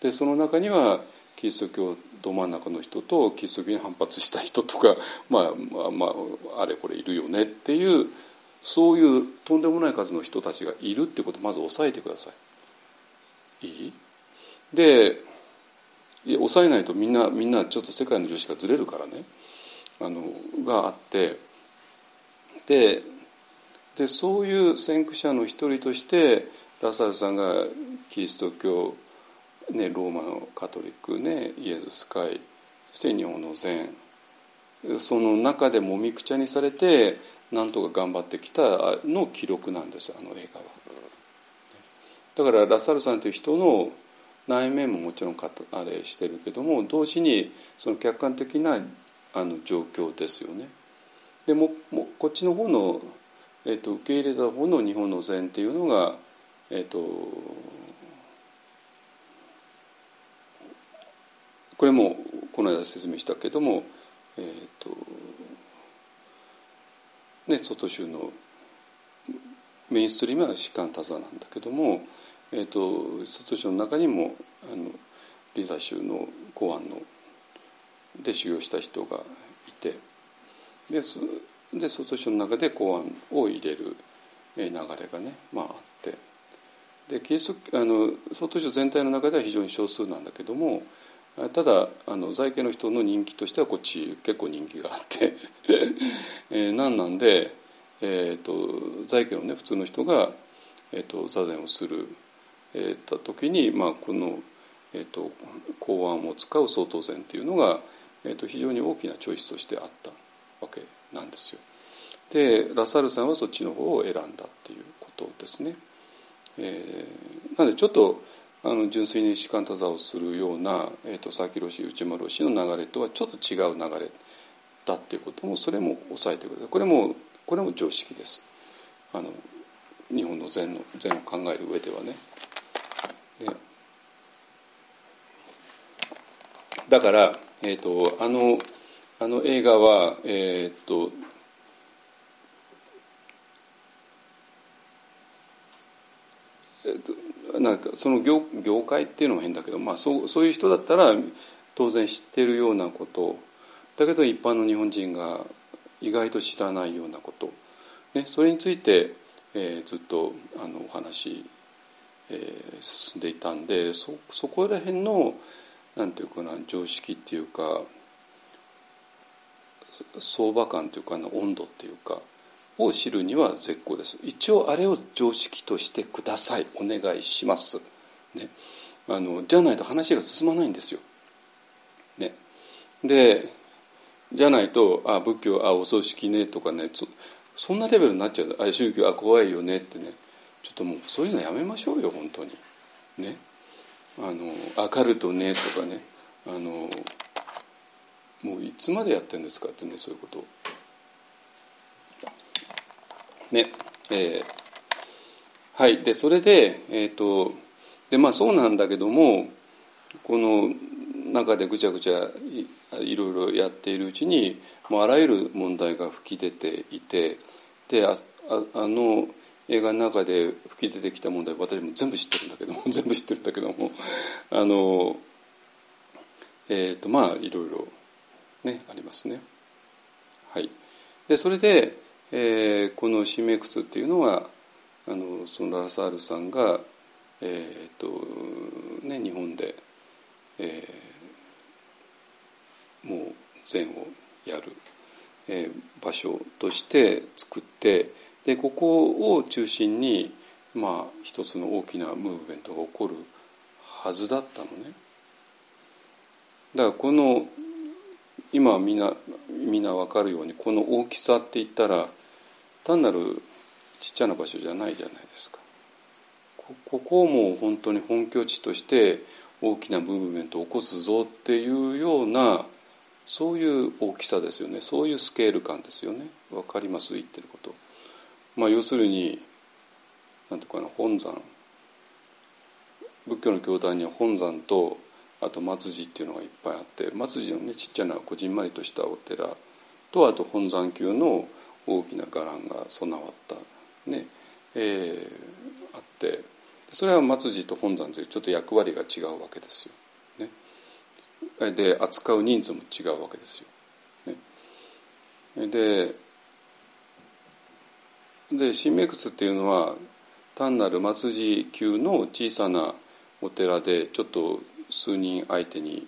でその中にはキリスト教ど真ん中の人とキリスト教に反発した人とか、まあ、まあまああれこれいるよねっていうそういうとんでもない数の人たちがいるってことをまず押さえてください。いい？で抑えないとみんなみんなちょっと世界の常識がずれるからね。あのがあってででそういう先駆者の一人としてラサールさんがキリスト教、ね、ローマのカトリック、ね、イエズス会そして日本の禅その中でもみくちゃにされてなんとか頑張ってきたの記録なんですあの映画は。だからラサールさんという人の内面ももちろんあれしてるけども同時にその客観的なあの状況ですよね。でももこっちの方のえーと、受け入れた方の日本の禅っていうのが、えーと、これもこの間説明したけども、えーとね、外州のメインストリームは士官多座なんだけども、えー、と外州の中にもあのリザ州の公安ので修行した人がいてでで外書の中で公安を入れる流れがね、まあ、あって。でキリストあの外書全体の中では非常に少数なんだけどもただあの在家の人の人気としてはこっち結構人気があって。(laughs) えー、なんなんで、えーと、在家のね普通の人が、えーと、座禅をする、えー、た時に、まあ、この、えーと、公安を使う相当禅っていうのが、えー、と非常に大きなチョイスとしてあったわけ。なんですよ。でラサールさんはそっちの方を選んだっていうことですね。えー、なのでちょっとあの純粋に士官多座をするような、えーと、佐々木氏内丸氏の流れとはちょっと違う流れだっていうこともそれも押さえてくださいこれもこれも常識ですあの日本の禅の禅を考える上ではね。でだから、えーと、あのあの映画は、えーとなんかその業業界っていうのも変だけど、まあ、そうそういう人だったら当然知ってるようなこと。だけど一般の日本人が意外と知らないようなこと、ね、それについて、えー、ずっとあのお話、えー、進んでいたんでそそこら辺のなんていうかな常識っていうか相場感というか温度っていうかを知るには絶好です。一応あれを常識としてください。お願いします、ね、あのじゃないと話が進まないんですよ、ね、でじゃないとあ仏教あお葬式ねとかねそんなレベルになっちゃう。あ宗教あ怖いよねってね。ちょっともうそういうのやめましょうよ本当に。ね。あのアカルトねとかね。あのもういつまでやってんですかってねそういうこと。ねえー、はい。でそれでえっ、ー、とでまあそうなんだけどもこの中でぐちゃぐちゃいろいろやっているうちにもうあらゆる問題が吹き出ていてでああの映画の中で吹き出てきた問題私も全部知ってるんだけども (laughs) 全部知ってるんだけどもあのえっ、ー、とまあいろいろねありますね。はい、でそれでえー、この「シメクツ」っていうのはあのそのラサールさんが、えーとね、日本で、えー、もう禅をやる、えー、場所として作ってでここを中心に、まあ、一つの大きなムーブメントが起こるはずだったのね。だからこの今みんなみんな分かるようにこの大きさって言ったら単なるちっちゃな場所じゃないじゃないですか。ここをもう本当に本拠地として大きなムーブメントを起こすぞっていうようなそういう大きさですよねそういうスケール感ですよねわかります言ってること。まあ、要するに何ていうかな本山仏教の教団には本山とあと松寺っていうのがいっぱいあって松寺のねちっちゃなこじんまりとしたお寺とあと本山級の大きな伽藍が備わったね、えー、あってそれは末寺と本山というちょっと役割が違うわけですよ。ね、で扱う人数も違うわけですよ。ね、でで新名窟っていうのは単なる末寺級の小さなお寺でちょっと数人相手に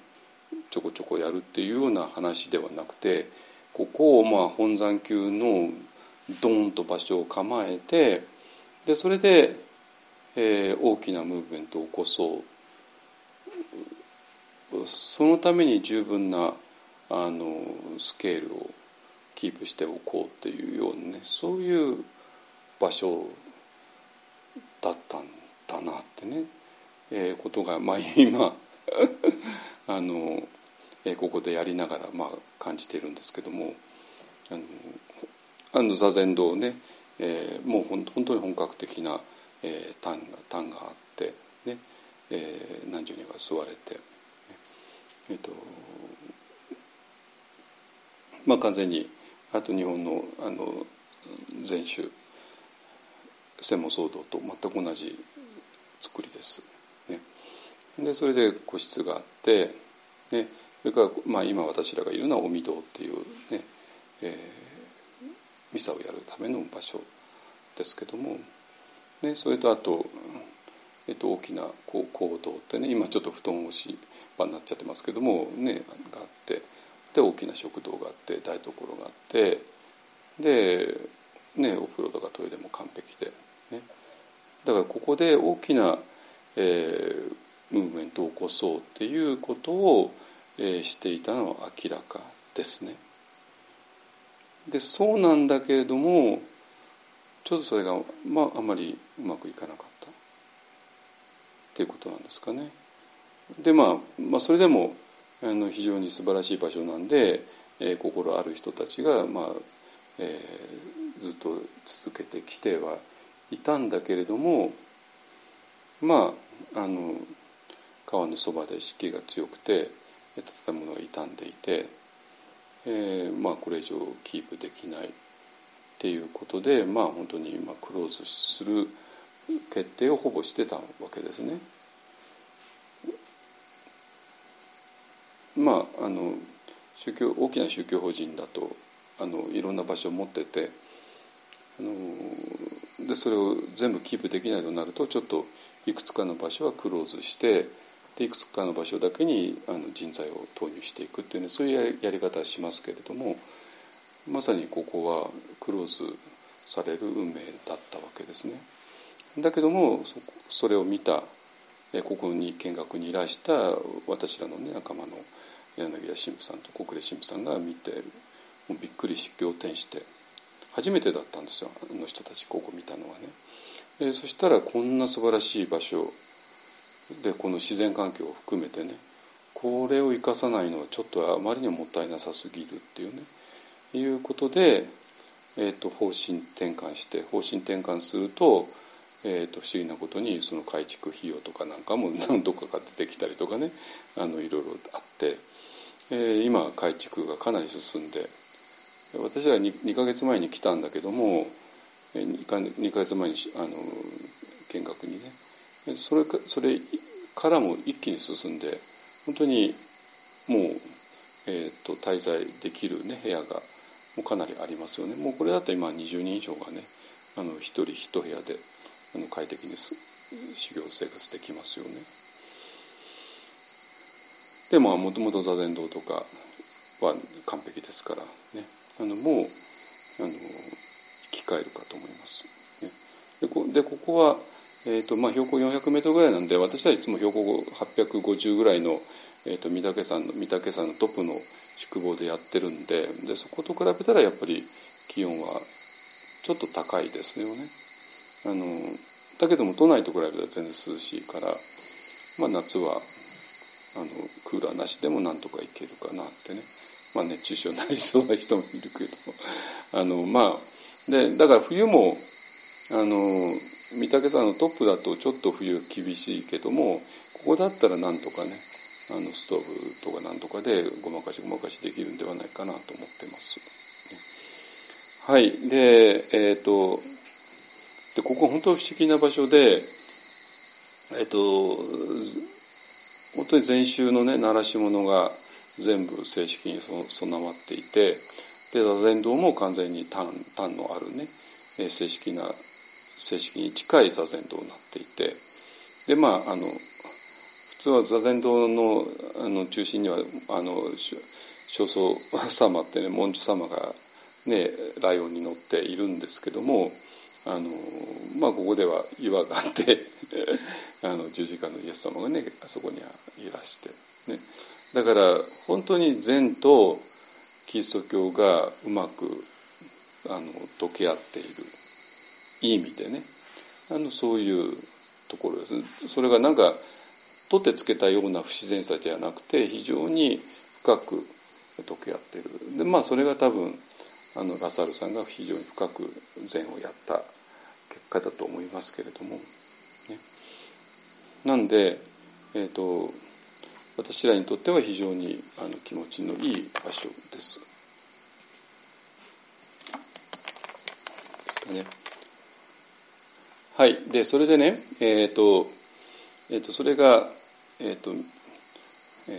ちょこちょこやるっていうような話ではなくてここをまあ本山級のドーンと場所を構えてでそれで、えー、大きなムーブメントを起こそう。そのために十分なあのスケールをキープしておこうっていうようなねそういう場所だったんだなってね、えー、ことがまあ今 (laughs) あの、え、ここでやりながらまあ感じているんですけどもあのあの座禅堂ね、えー、もう本当に本格的な、えー、単が単があってね、えー、何十人が座れて、え、ー、とまあ完全にあと日本のあの禅宗専門騒動と全く同じ作りです。でそれで個室があって、ね、それから、まあ、今私らがいるのは御御堂っていうね、えー、ミサをやるための場所ですけども、ね、それとあと、えっと、大きな講堂ってね今ちょっと布団干し場になっちゃってますけども、ね、があってで大きな食堂があって台所があってで、ね、お風呂とかトイレも完璧で。ね、だからここで大きな、えー、ムーブメントを起こそうっていうことを、えー、していたのは明らかですね。でそうなんだけれどもちょっとそれが、まあ、あまりうまくいかなかったっていうことなんですかね。でまあ、まあ、それでもあの非常に素晴らしい場所なんで、えー、心ある人たちが、まあえー、ずっと続けてきてはいたんだけれどもまああの川のそばで湿気が強くて建物が傷んでいて、えー、まあこれ以上キープできないっていうことでまあ本当に今クローズする決定をほぼしてたわけですね。まああの宗教大きな宗教法人だとあのいろんな場所を持っててあのでそれを全部キープできないとなるとちょっといくつかの場所はクローズしてでいくつかの場所だけにあの人材を投入していくっていうねそういうやり方はしますけれどもまさにここはクローズされる運命だったわけですね。だけどもそれを見たここに見学にいらした私らの、ね、仲間の柳田神父さんと小暮神父さんが見てもうびっくりし仰天して初めてだったんですよあの人たちここ見たのはね。そしたらこんな素晴らしい場所でこの自然環境を含めてねこれを生かさないのはちょっとあまりにもったいなさすぎるっていうねいうことで、えーと、方針転換して方針転換すると,、えーと、不思議なことにその改築費用とかなんかも (laughs) 何とかが出てきたりとかねあのいろいろあって、えー、今改築がかなり進んで私は 2, 2ヶ月前に来たんだけども 2, か2ヶ月前にあの見学にねそれかそれからも一気に進んで本当にもう、えーと、滞在できる、ね、部屋がもうかなりありますよねもうこれだと今20人以上がねあの一人一部屋であの快適に修行生活できますよね。でももともと座禅堂とかは完璧ですからねあのもうあの生き返るかと思います。ね、でここは、えーとまあ、標高400メートルぐらいなんで私はいつも標高850ぐらいの、えーと、御嶽山の御嶽山のトップの宿坊でやってるんででそこと比べたらやっぱり気温はちょっと高いですよね。あのだけども都内と比べたら全然涼しいから、まあ、夏はあのクーラーなしでもなんとかいけるかなってねまあ、熱中症になりそうな人もいるけどあのまあでだから冬もあの御嶽山のトップだとちょっと冬厳しいけどもここだったらなんとかねあのストーブとかなんとかでごまかしごまかしできるんではないかなと思ってます。はいでえっ、ー、とでここ本当不思議な場所でえっ、ー、と本当に禅宗のね習し物が全部正式に備わっていてで座禅堂も完全に単のあるね正式な正式に近い座禅堂になっていてでまああの普通は座禅堂のあの中心にはあの正僧様ってね文殊様がねライオンに乗っているんですけどもあのまあここでは岩があって (laughs) あの十字架のイエス様がねあそこにはいらしてね。だから本当に禅とキリスト教がうまくあの溶け合っている。いい意味でね。あのそういうところです。それがなんか取ってつけたような不自然さではなくて非常に深く溶け合ってる。でまあそれが多分あのラサルさんが非常に深く禅をやった結果だと思いますけれども、ね、なんで、えーと私らにとっては非常にあの気持ちのいい場所です。ですかね。はい、でそれでね、えっ、ー、と,、えーと、それが、えっ、ー、とえ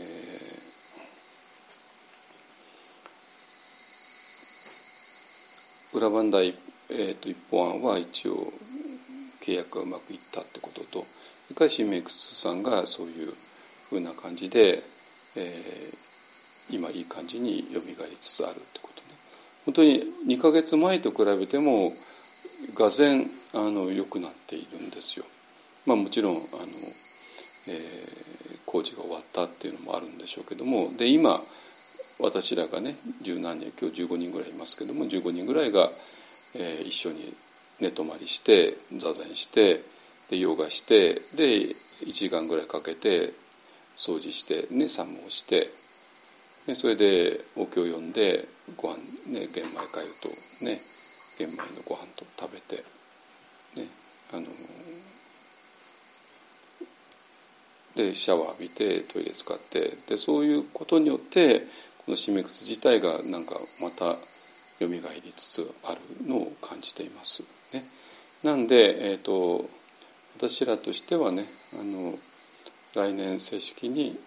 ー、裏磐梯、えーと、一方案は一応契約がうまくいったってこととそれから新明窟さんがそういうふうな感じで、えー、今いい感じによみがえりつつあるってことね。本当に2か月前と比べてもがぜあの良くなっているんですよ。まあ、もちろんあの、えー、工事が終わったっていうのもあるんでしょうけどもで今私らがね十何人今日15人ぐらいいますけども15人ぐらいが、えー、一緒に寝泊まりして座禅してでヨガしてで1時間ぐらいかけて掃除してね作務をしてでそれでお経を読んでご飯ね玄米かゆとね玄米のご飯と食べてあのでシャワー浴びてトイレ使ってでそういうことによってこの締め靴自体がなんかまたよみがえりつつあるのを感じています。ね、なんで、えーと私らとしてはねあの来年正式に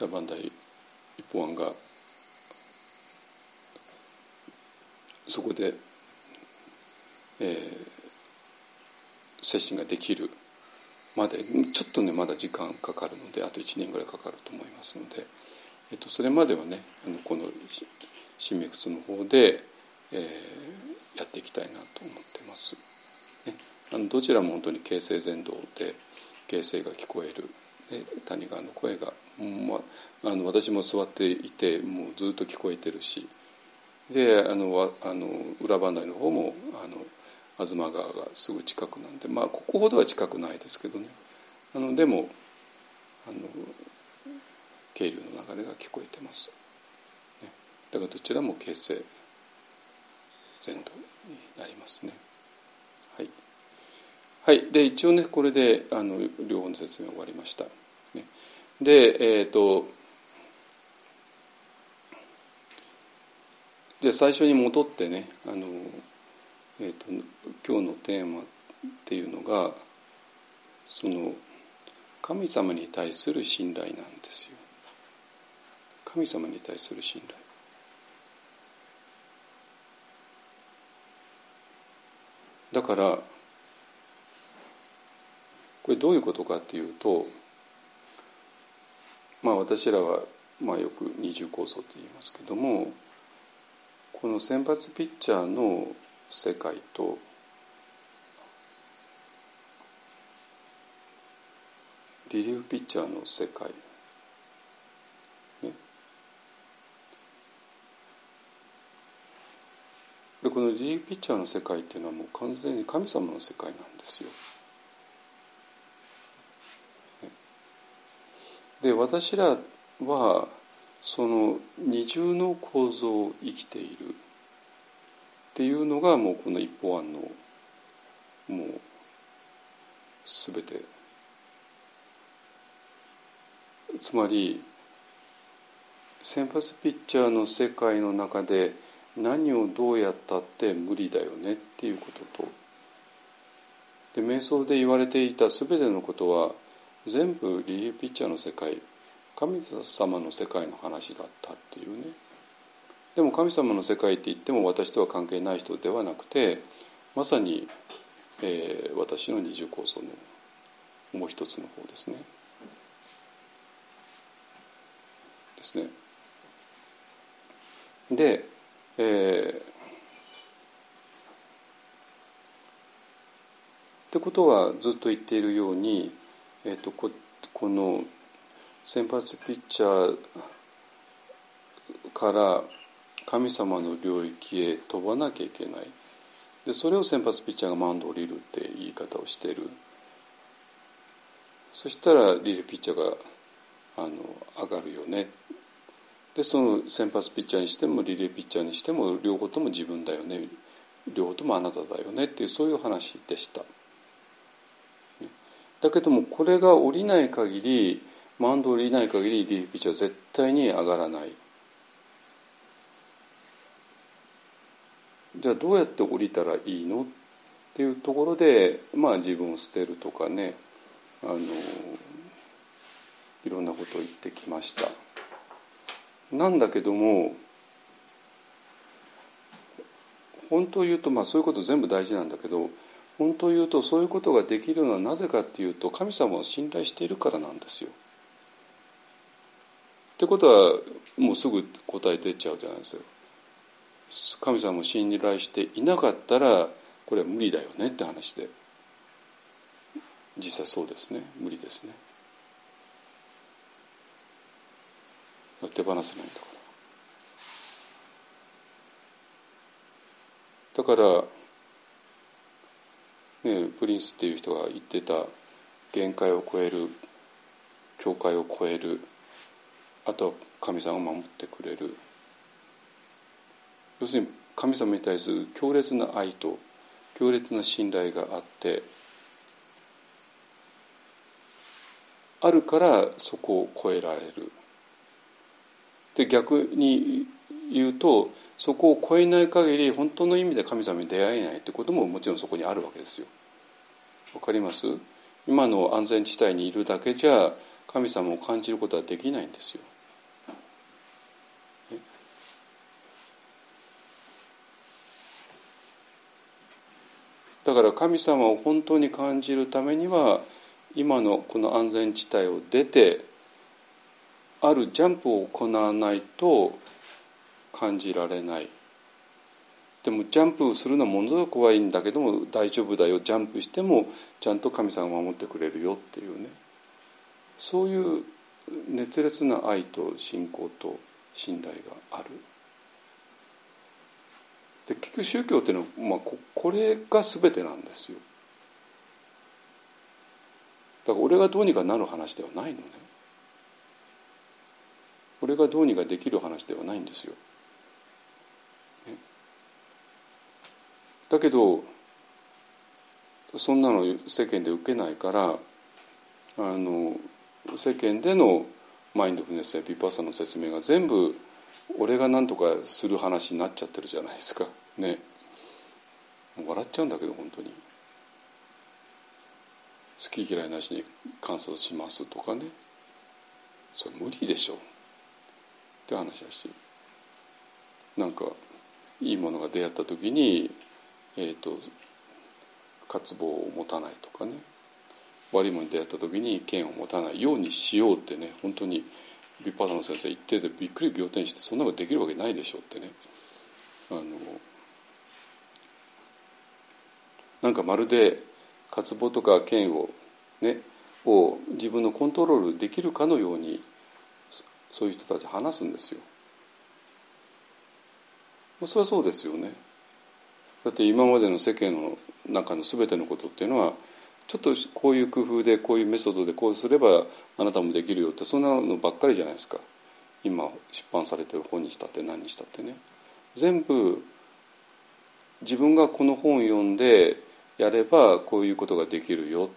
ラバンダイ一本案がそこで、えー、接種ができるまでちょっとねまだ時間かかるのであと1年ぐらいかかると思いますので、えっと、それまではねあのこの新メクスの方で、えー、やっていきたいなと思ってます。ね、あのどちらも本当に形成全道で形成が聞こえる谷川の声が、まあ、あの私も座っていてもうずっと聞こえてるしであのあの裏磐梯の方もあの東川がすぐ近くなんでまあここほどは近くないですけどね。あのでもあの渓流の流れが聞こえてます、ね、だからどちらも形成全土になりますね。はい、はい、で一応ねこれであの両方の説明終わりました。でえっ、ー、とで最初に戻ってねあの、えーと、今日のテーマっていうのがその神様に対する信頼なんですよ。神様に対する信頼。だからこれどういうことかっていうとまあ私らはまあよく二重構造と言いますけどもこの先発ピッチャーの世界とリリーフピッチャーの世界、ね、でこのリリーフピッチャーの世界っていうのはもう完全に神様の世界なんですよ。で私らはその二重の構造を生きている。っていうのがもうこの一方案のもう全て。つまり先発ピッチャーの世界の中で何をどうやったって無理だよねっていうことと。で瞑想で言われていた全てのことは全部リリーピッチャーの世界神様の世界の話だったっていうね。でも神様の世界って言っても私とは関係ない人ではなくてまさに、えー、私の二重構造のもう一つの方ですね。ですね。で、えー、ってことはずっと言っているように、えーと、ここの先発ピッチャーから神様の領域へ飛ばなきゃいけないでそれを先発ピッチャーがマウンドを降りるって言い方をしてるそしたらリレーピッチャーがあの上がるよねでその先発ピッチャーにしてもリレーピッチャーにしても両方とも自分だよね両方ともあなただよねっていうそういう話でした。だけどもこれが降りない限りマウンド降りない限りリリーピッチャーは絶対に上がらない。じゃあどうやって降りたらいいの？っていうところでまあ自分を捨てるとかねあのいろんなことを言ってきました。なんだけども本当を言うとまあそういうこと全部大事なんだけど本当を言うとそういうことができるのはなぜかっていうと神様を信頼しているからなんですよ。ってことはもうすぐ答え出ちゃうじゃないですよ。神様を信頼していなかったらこれは無理だよねって話で。実際そうですね。無理ですね。手放せないんだからだから、ね、プリンスっていう人が言ってた限界を超える境界を超えるあと神様を守ってくれる。要するに神様に対する強烈な愛と強烈な信頼があってあるからそこを超えられるで逆に言うとそこを超えない限り本当の意味で神様に出会えないってことももちろんそこにあるわけですよ。わかります？今の安全地帯にいるだけじゃ神様を感じることはできないんですよ。だから神様を本当に感じるためには今のこの安全地帯を出てあるジャンプを行わないと感じられないでもジャンプするのはものすごく怖いんだけども大丈夫だよジャンプしてもちゃんと神様が守ってくれるよっていうねそういう熱烈な愛と信仰と信頼がある。で結局宗教っていうのは、まあ、これが全てなんですよ。だから俺がどうにかなる話ではないのね。これがどうにかできる話ではないんですよ。だけどそんなの世間で受けないからあの世間でのマインドフネスやピッパッサの説明が全部俺が何とかする話になっちゃってるじゃないですか。ね。笑っちゃうんだけど本当に。好き嫌いなしに観察しますとかね。それ無理でしょ。って話はし。てなんかいいものが出会った時に、えーと、渇望を持たないとかね。悪いものに出会った時に剣を持たないようにしようってね本当にビッパーサの先生言っててびっくり仰天してそんなことできるわけないでしょってねあのなんかまるで渇望とか剣をねを自分のコントロールできるかのようにそういう人たち話すんですよ。それはそうですよね。だって今までの世間の中の全てのことっていうのはちょっとこういう工夫でこういうメソッドでこうすればあなたもできるよってそんなのばっかりじゃないですか。今出版されてる本にしたって何にしたってね。全部自分がこの本を読んでやればこういうことができるよ。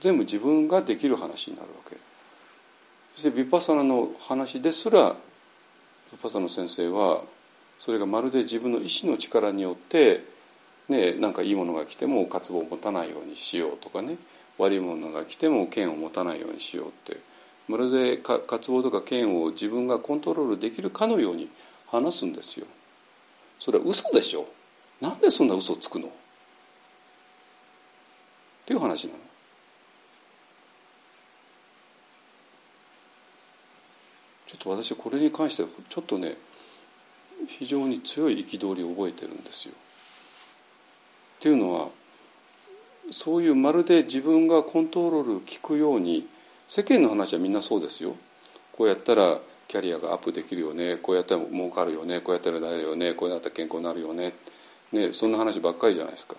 全部自分ができる話になるわけ。そしてヴィパサナの話ですらヴィパサナの先生はそれがまるで自分の意志の力によってねなんかいいものが来ても渇望を持たないようにしようとかね悪いものが来ても剣を持たないようにしようってまるで渇望とか剣を自分がコントロールできるかのように話すんですよ。それは嘘でしょ？なんでそんな嘘つくの？っていう話なの。ちょっと私これに関してちょっとね非常に強い憤りを覚えてるんですよ。っていうのはそういうまるで自分がコントロール聞くように世間の話はみんなそうですよ。こうやったらキャリアがアップできるよねこうやったら儲かるよねこうやったらなるよねこうやったら健康になるよねねそんな話ばっかりじゃないですか。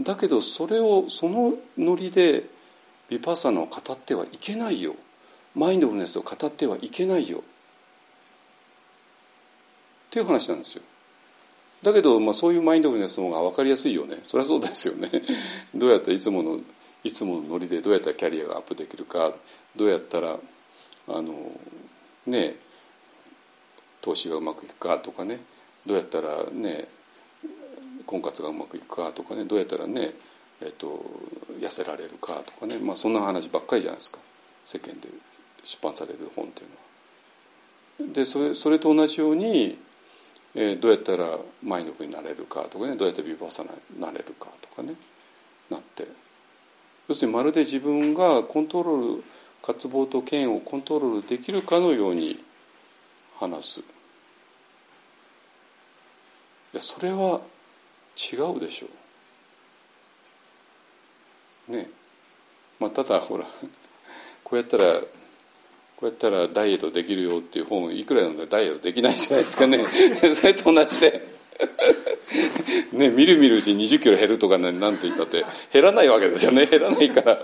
だけどそれをそのノリでヴィパッサナを語ってはいけないよマインドフルネスを語ってはいけないよっていう話なんですよ。だけど、まあ、そういうマインドフルネスの方が分かりやすいよね。それはそうですよね。(laughs) どうやったらいつものいつものノリでどうやったらキャリアがアップできるかどうやったらあのね投資がうまくいくかとかねどうやったらね婚活がうまくいくかとかねどうやったらね、えっと、痩せられるかとかね、まあ、そんな話ばっかりじゃないですか。世間で出版される本っていうのは。でそれそれと同じようにえー、どうやったらマインドフルになれるかとかねどうやってビバサナになれるかとかねなって。要するにまるで自分がコントロール渇望と剣をコントロールできるかのように話す。いやそれは違うでしょう。ね。まあただほらこうやったらこうやったらダイエットできるよっていう本いくら読んでダイエットできないじゃないですかね。(laughs) それと同じで。ねみるみるうちに2 0キロ減るとかねなんて言ったって減らないわけですよね。減らないから。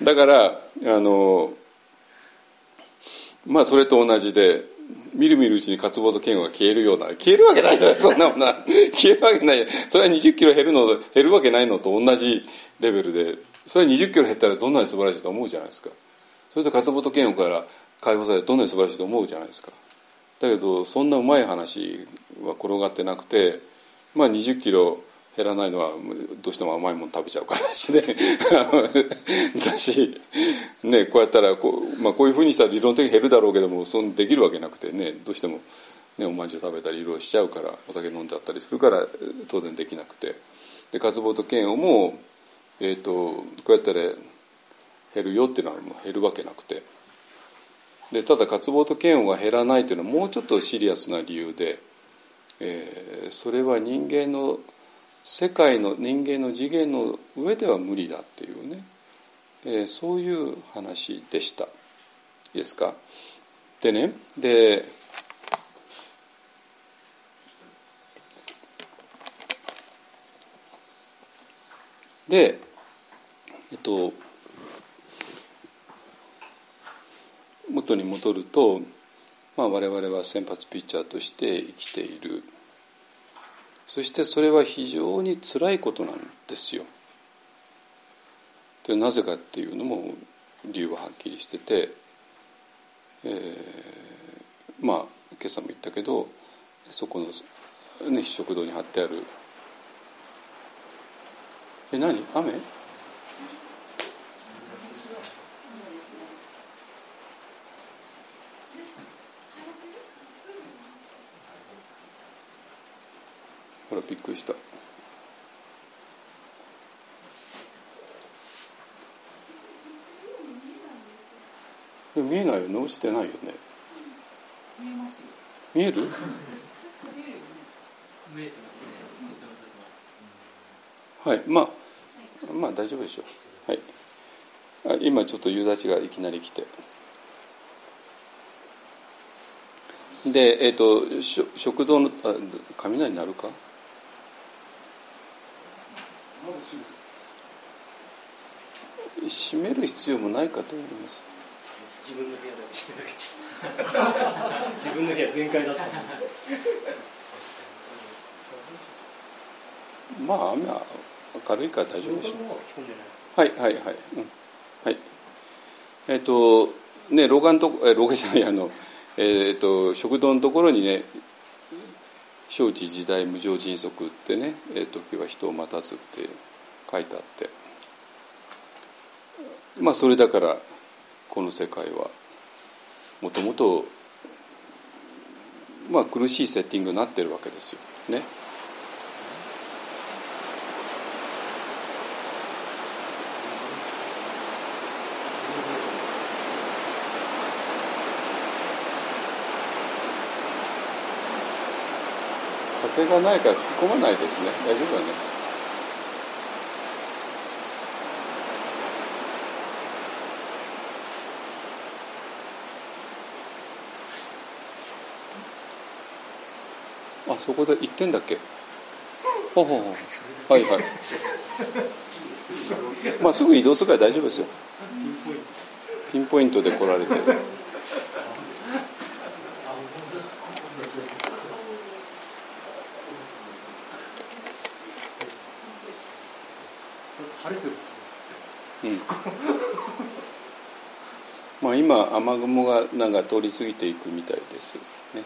だからあのまあそれと同じでみるみるうちに渇望と嫌悪が消えるような消えるわけないじゃないそんなもんな消えるわけない。それは2 0キロ減るの減るわけないのと同じレベルでそれは2 0キロ減ったらどんなに素晴らしいと思うじゃないですかそれと渇望と嫌悪から解放されてどんなに素晴らしいと思うじゃないですか。だけどそんなうまい話は転がってなくてまあ2 0キロ減らないのはどうしても甘いもの食べちゃうからしね。(laughs) だし、ね、こうやったらこう,、まあ、こういうふうにしたら理論的に減るだろうけどもそんできるわけなくてねどうしても、ね、おまんじゅう食べたりいろいろしちゃうからお酒飲んじゃったりするから当然できなくて。で渇望と嫌悪も、えーと、こうやったら減るよっていうのはもう減るわけなくて。でただ渇望と嫌悪が減らないというのはもうちょっとシリアスな理由で、えー、それは人間の世界の人間の次元の上では無理だっていうね、えー、そういう話でした。いいですか？でねででえっと元に戻ると、まあ、我々は先発ピッチャーとして生きている。そしてそれは非常につらいことなんですよ。でなぜかっていうのも理由ははっきりしてて、えー、まあ今朝も言ったけどそこの、ね、食堂に貼ってある。え何？雨？ほらびっくりした。見えないよね？落ちてないよね？見える？はい。まあまあ大丈夫でしょう。はい。今ちょっと夕立がいきなり来て。でえっ、ー、と食堂のあ雷鳴るか？閉める必要もないかと思います。自分の部屋だ自分の部屋全開だった。まあ雨は明るいから大丈夫でしょう。はいはいはい、うん、はい。えっ、ー、とね廊下のとこえ廊下じゃないあのえーと、と食堂のところにね生知時代無常迅速ってね時は人を待たずって書いてあってまあそれだからこの世界はもともとまあ苦しいセッティングになってるわけですよ。ね。風がないから吹き込まないですね。大丈夫だね。そこで行ってんだっけ？ほうほうほう。はいはい。(laughs) まあすぐ移動するから大丈夫ですよ。ピンポイントで来られて。る (laughs) まあ今雨雲がなんか通り過ぎていくみたいですね。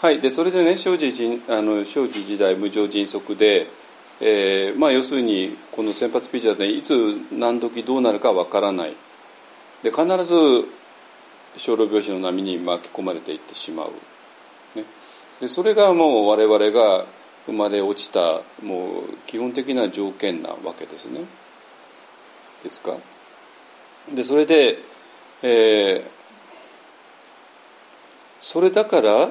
はい、でそれでね生死あの生死時代無常迅速で、えーまあ、要するにこの先発ピッチャーでいつ何時どうなるかわからない。で必ず小老病死の波に巻き込まれていってしまう、ね、でそれがもう我々が生まれ落ちたもう基本的な条件なわけですね。ですか？でそれで、えー、それだから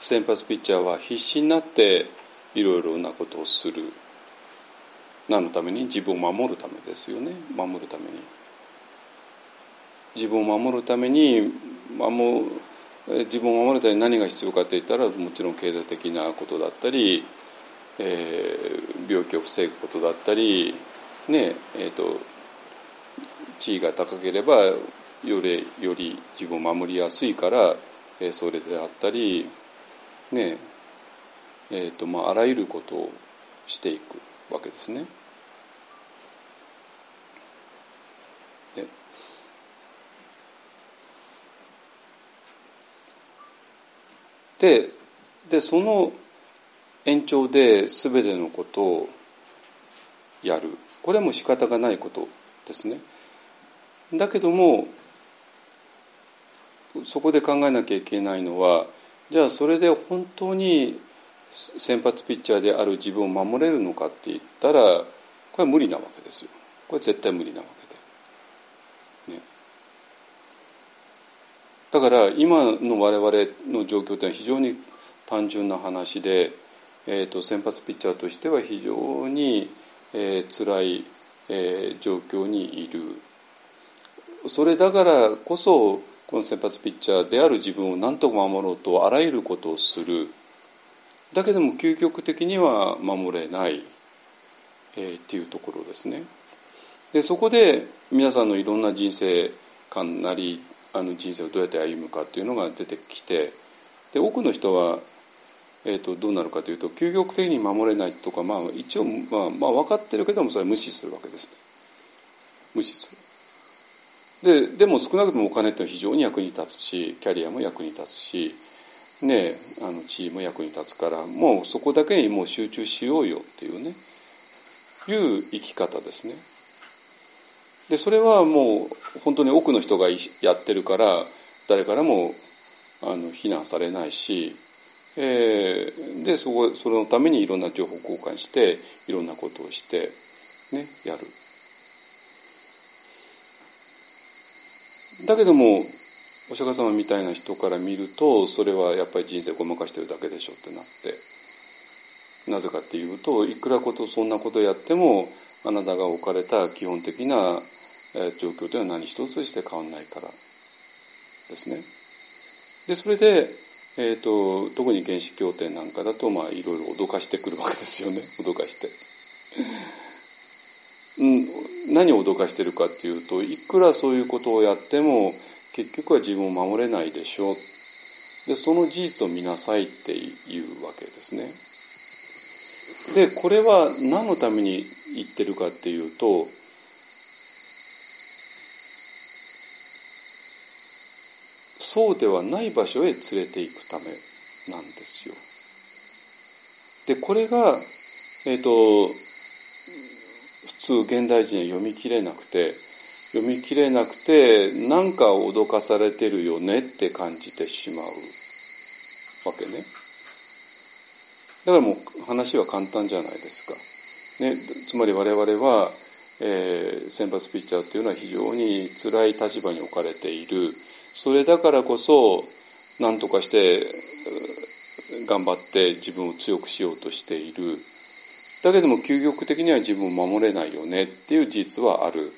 先発ピッチャーは必死になっていろいろなことをする。何のために？自分を守るためですよね。守るために。自分を守るために守自分を守るために何が必要かって言ったらもちろん経済的なことだったり、えー、病気を防ぐことだったりねえーと、地位が高ければよりより自分を守りやすいから、えー、それであったりねえーとまあ、あらゆることをしていくわけですね。ででその延長で全てのことをやるこれもう仕方がないことですね。だけどもそこで考えなきゃいけないのはじゃあそれで本当に先発ピッチャーである自分を守れるのかって言ったらこれは無理なわけですよ。これ絶対無理なわけで、ね、だから今の我々の状況というのは非常に単純な話で、えーと、先発ピッチャーとしては非常に、えー、辛い、えー、状況にいる。それだからこそこの先発ピッチャーである自分を何とか守ろうとあらゆることをするだけども究極的には守れない、えー、っていうところですね。でそこで皆さんのいろんな人生観なりあの人生をどうやって歩むかっていうのが出てきてで多くの人は、えーと、どうなるかというと究極的に守れないとか、まあ、一応、まあ、まあ分かってるけどもそれは無視するわけです、無視する。ででも少なくともお金ってのは非常に役に立つしキャリアも役に立つし、ね、あの地位も役に立つからもうそこだけにもう集中しようよっていうねいう生き方ですね。でそれはもう本当に多くの人がやってるから誰からもあの非難されないし、えー、でそこそのためにいろんな情報交換していろんなことをして、ね、やる。だけどもお釈迦様みたいな人から見るとそれはやっぱり人生ごまかしてるだけでしょってなってなぜかっていうといくらことそんなことやってもあなたが置かれた基本的な状況というのは何一つして変わんないからですね。でそれで、えーと、特に原始協定なんかだとまあいろいろ脅かしてくるわけですよね脅かして。うん、何を脅かしてるかっていうといくらそういうことをやっても結局は自分を守れないでしょうでその事実を見なさいっていうわけですね。でこれは何のために言ってるかっていうとそうではない場所へ連れて行くためなんですよ。でこれが、えーと、普通現代人は読み切れなくて読み切れなくて何か脅かされてるよねって感じてしまうわけね。だからもう話は簡単じゃないですか。ね、つまり我々は、えー、先発ピッチャーというのは非常に辛い立場に置かれているそれだからこそ何とかして頑張って自分を強くしようとしているだけども究極的には自分を守れないよねっていう事実はある。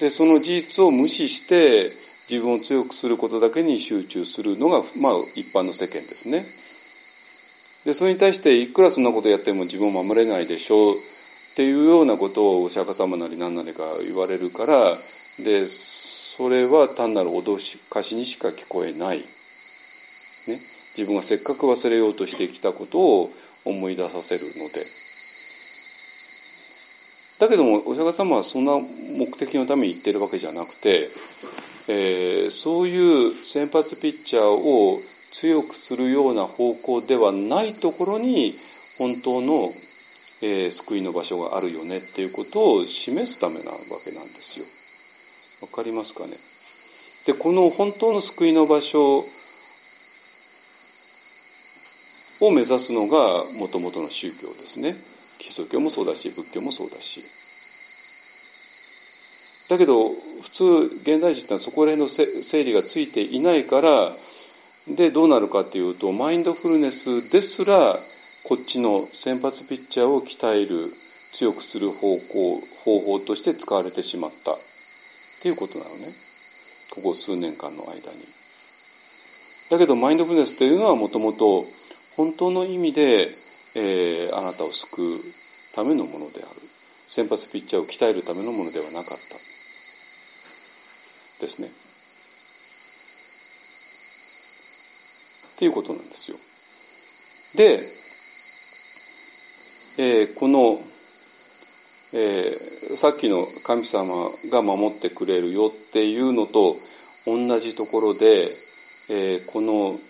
でその事実を無視して自分を強くすることだけに集中するのが、まあ、一般の世間ですね。でそれに対していくらそんなことやっても自分を守れないでしょうっていうようなことをお釈迦様なり何なりか言われるからでそれは単なる脅かしにしか聞こえない、ね、自分がせっかく忘れようとしてきたことを思い出させるので。だけどもお釈迦様はそんな目的のために言ってるわけじゃなくて、えー、そういう先発ピッチャーを強くするような方向ではないところに本当の、えー、救いの場所があるよねっていうことを示すためなわけなんですよ。わかりますかね？でこの本当の救いの場所を目指すのがもともとの宗教ですね。キリスト教もそうだし仏教もそうだし。だけど普通現代人ってのはそこら辺の整理がついていないからでどうなるかっていうとマインドフルネスですらこっちの先発ピッチャーを鍛える強くする方向方法として使われてしまったっていうことなのねここ数年間の間に。だけどマインドフルネスというのはもともと本当の意味で、えー、あなたを救うためのものである先発ピッチャーを鍛えるためのものではなかったですね。っていうことなんですよ。で、えー、この、えー、さっきの神様が守ってくれるよっていうのと同じところで、えー、この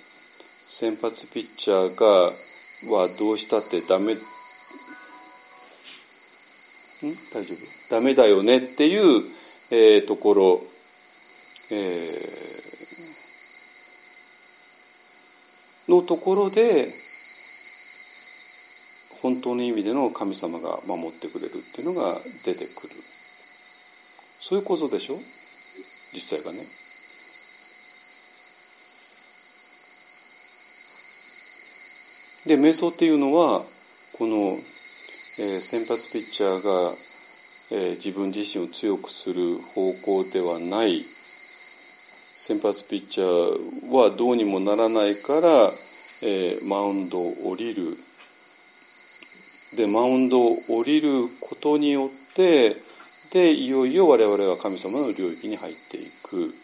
先発ピッチャーがはどうしたってダメ。ん？大丈夫。ダメだよねっていう、えー、ところ、えー、のところで本当の意味での神様が守ってくれるっていうのが出てくる。そういう構造でしょ？実際がね。で瞑想っていうのはこの、えー、先発ピッチャーが、えー、自分自身を強くする方向ではない先発ピッチャーはどうにもならないから、えー、マウンドを降りる。でマウンドを降りることによってでいよいよ我々は神様の領域に入っていく。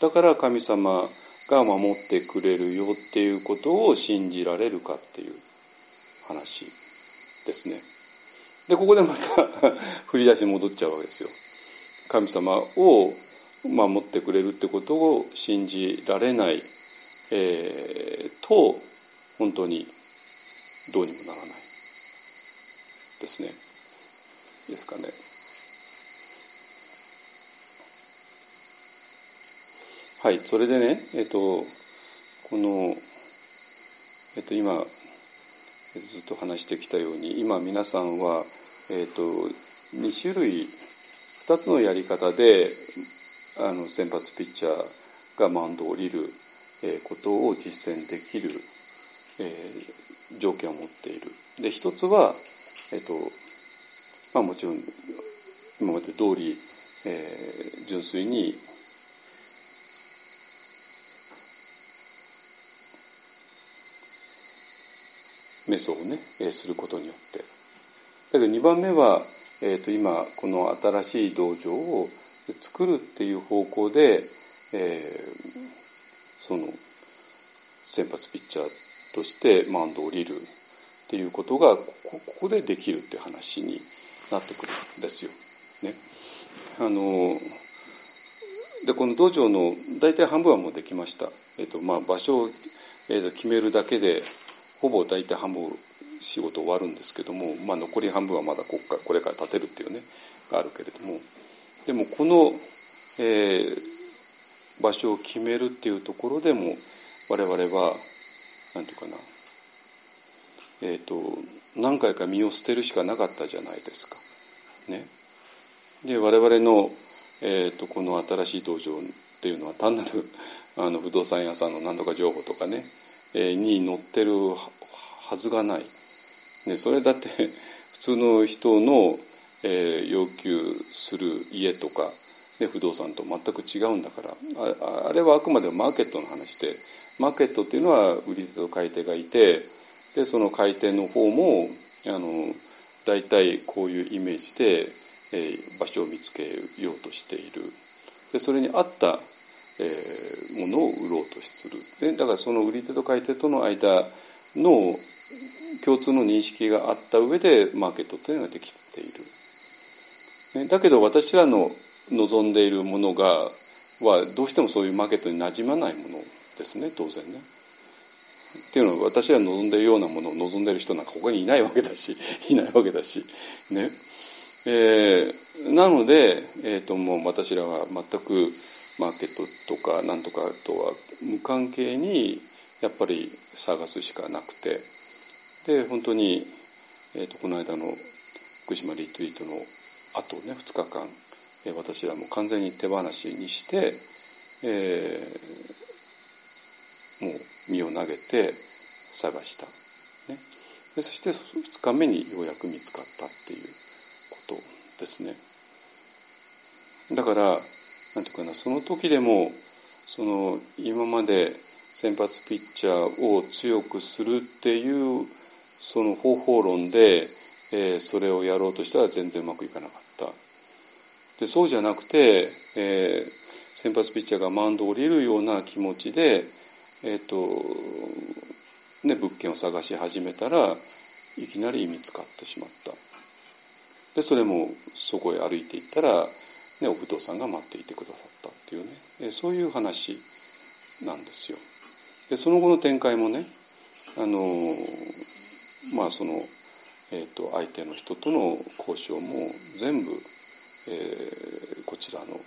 だから神様が守ってくれるよっていうことを信じられるかっていう話ですね。でここでまた (laughs) 振り出しに戻っちゃうわけですよ。神様を守ってくれるってことを信じられない、えー、と本当にどうにもならないですね。ですかね。はいそれでねえっとこの、えっと、今ずっと話してきたように今皆さんは、えっと、2種類2つのやり方であの先発ピッチャーがマウンドを降りる、えことを実践できる、えー、条件を持っている。で一つは、えっとまあ、もちろん今まで通り、えー、純粋に瞑想をねすることによって。だけど2番目は、えー、と今この新しい道場を作るっていう方向で、えー、その先発ピッチャーとしてマウンドを降りるっていうことがここでできるっていう話になってくるんですよ。ね、あのでこの道場の大体半分はもうできました、えっとまあ、場所を、えっと、決めるだけでほぼ大体半分仕事終わるんですけども、まあ、残り半分はまだこここれから建てるっていうねがあるけれどもでもこの、えー、場所を決めるっていうところでも我々は何て言うかなえっ、ー、と何回か身を捨てるしかなかったじゃないですか。ね、で我々の、えーと、この新しい道場っていうのは単なるあの不動産屋さんの何とか情報とかね、に載ってるはずがない。ね、それだって (laughs) 普通の人の、えー、要求する家とか、ね、不動産と全く違うんだからああれはあくまでもマーケットの話でマーケットっていうのは売り手と買い手がいてでその買い手の方もあの大体こういうイメージで、えー、場所を見つけようとしているでそれに合った、えー、ものを売ろうとするでだからその売り手と買い手との間の共通の認識があった上でマーケットというのができている。ね、だけど私らの望んでいるものがはどうしてもそういうマーケットになじまないものですね当然ね。っていうのは私が望んでいるようなものを望んでいる人なんか他にいないわけだし (laughs) いないわけだしね。えー、なので、えーと、もう私らは全くマーケットとかなんとかとは無関係にやっぱり探すしかなくて。で本当に、えーと、この間の福島リトリートのあとね2日間、えー、私らも完全に手放しにして、えー、もう身を投げて探した、ね、でそして2日目にようやく見つかったっていうことですね。だからなんていうかなその時でもその今まで先発ピッチャーを強くするっていうその方法論で、えー、それをやろうとしたら全然うまくいかなかった。でそうじゃなくて、えー、先発ピッチャーがマウンドを降りるような気持ちで、えーとね、物件を探し始めたらいきなり見つかってしまった。でそれもそこへ歩いていったら、ね、お不動産が待っていてくださったっていうねそういう話なんですよ。でその後の展開もねあのまあその、えーと、相手の人との交渉も全部、えー、こちらの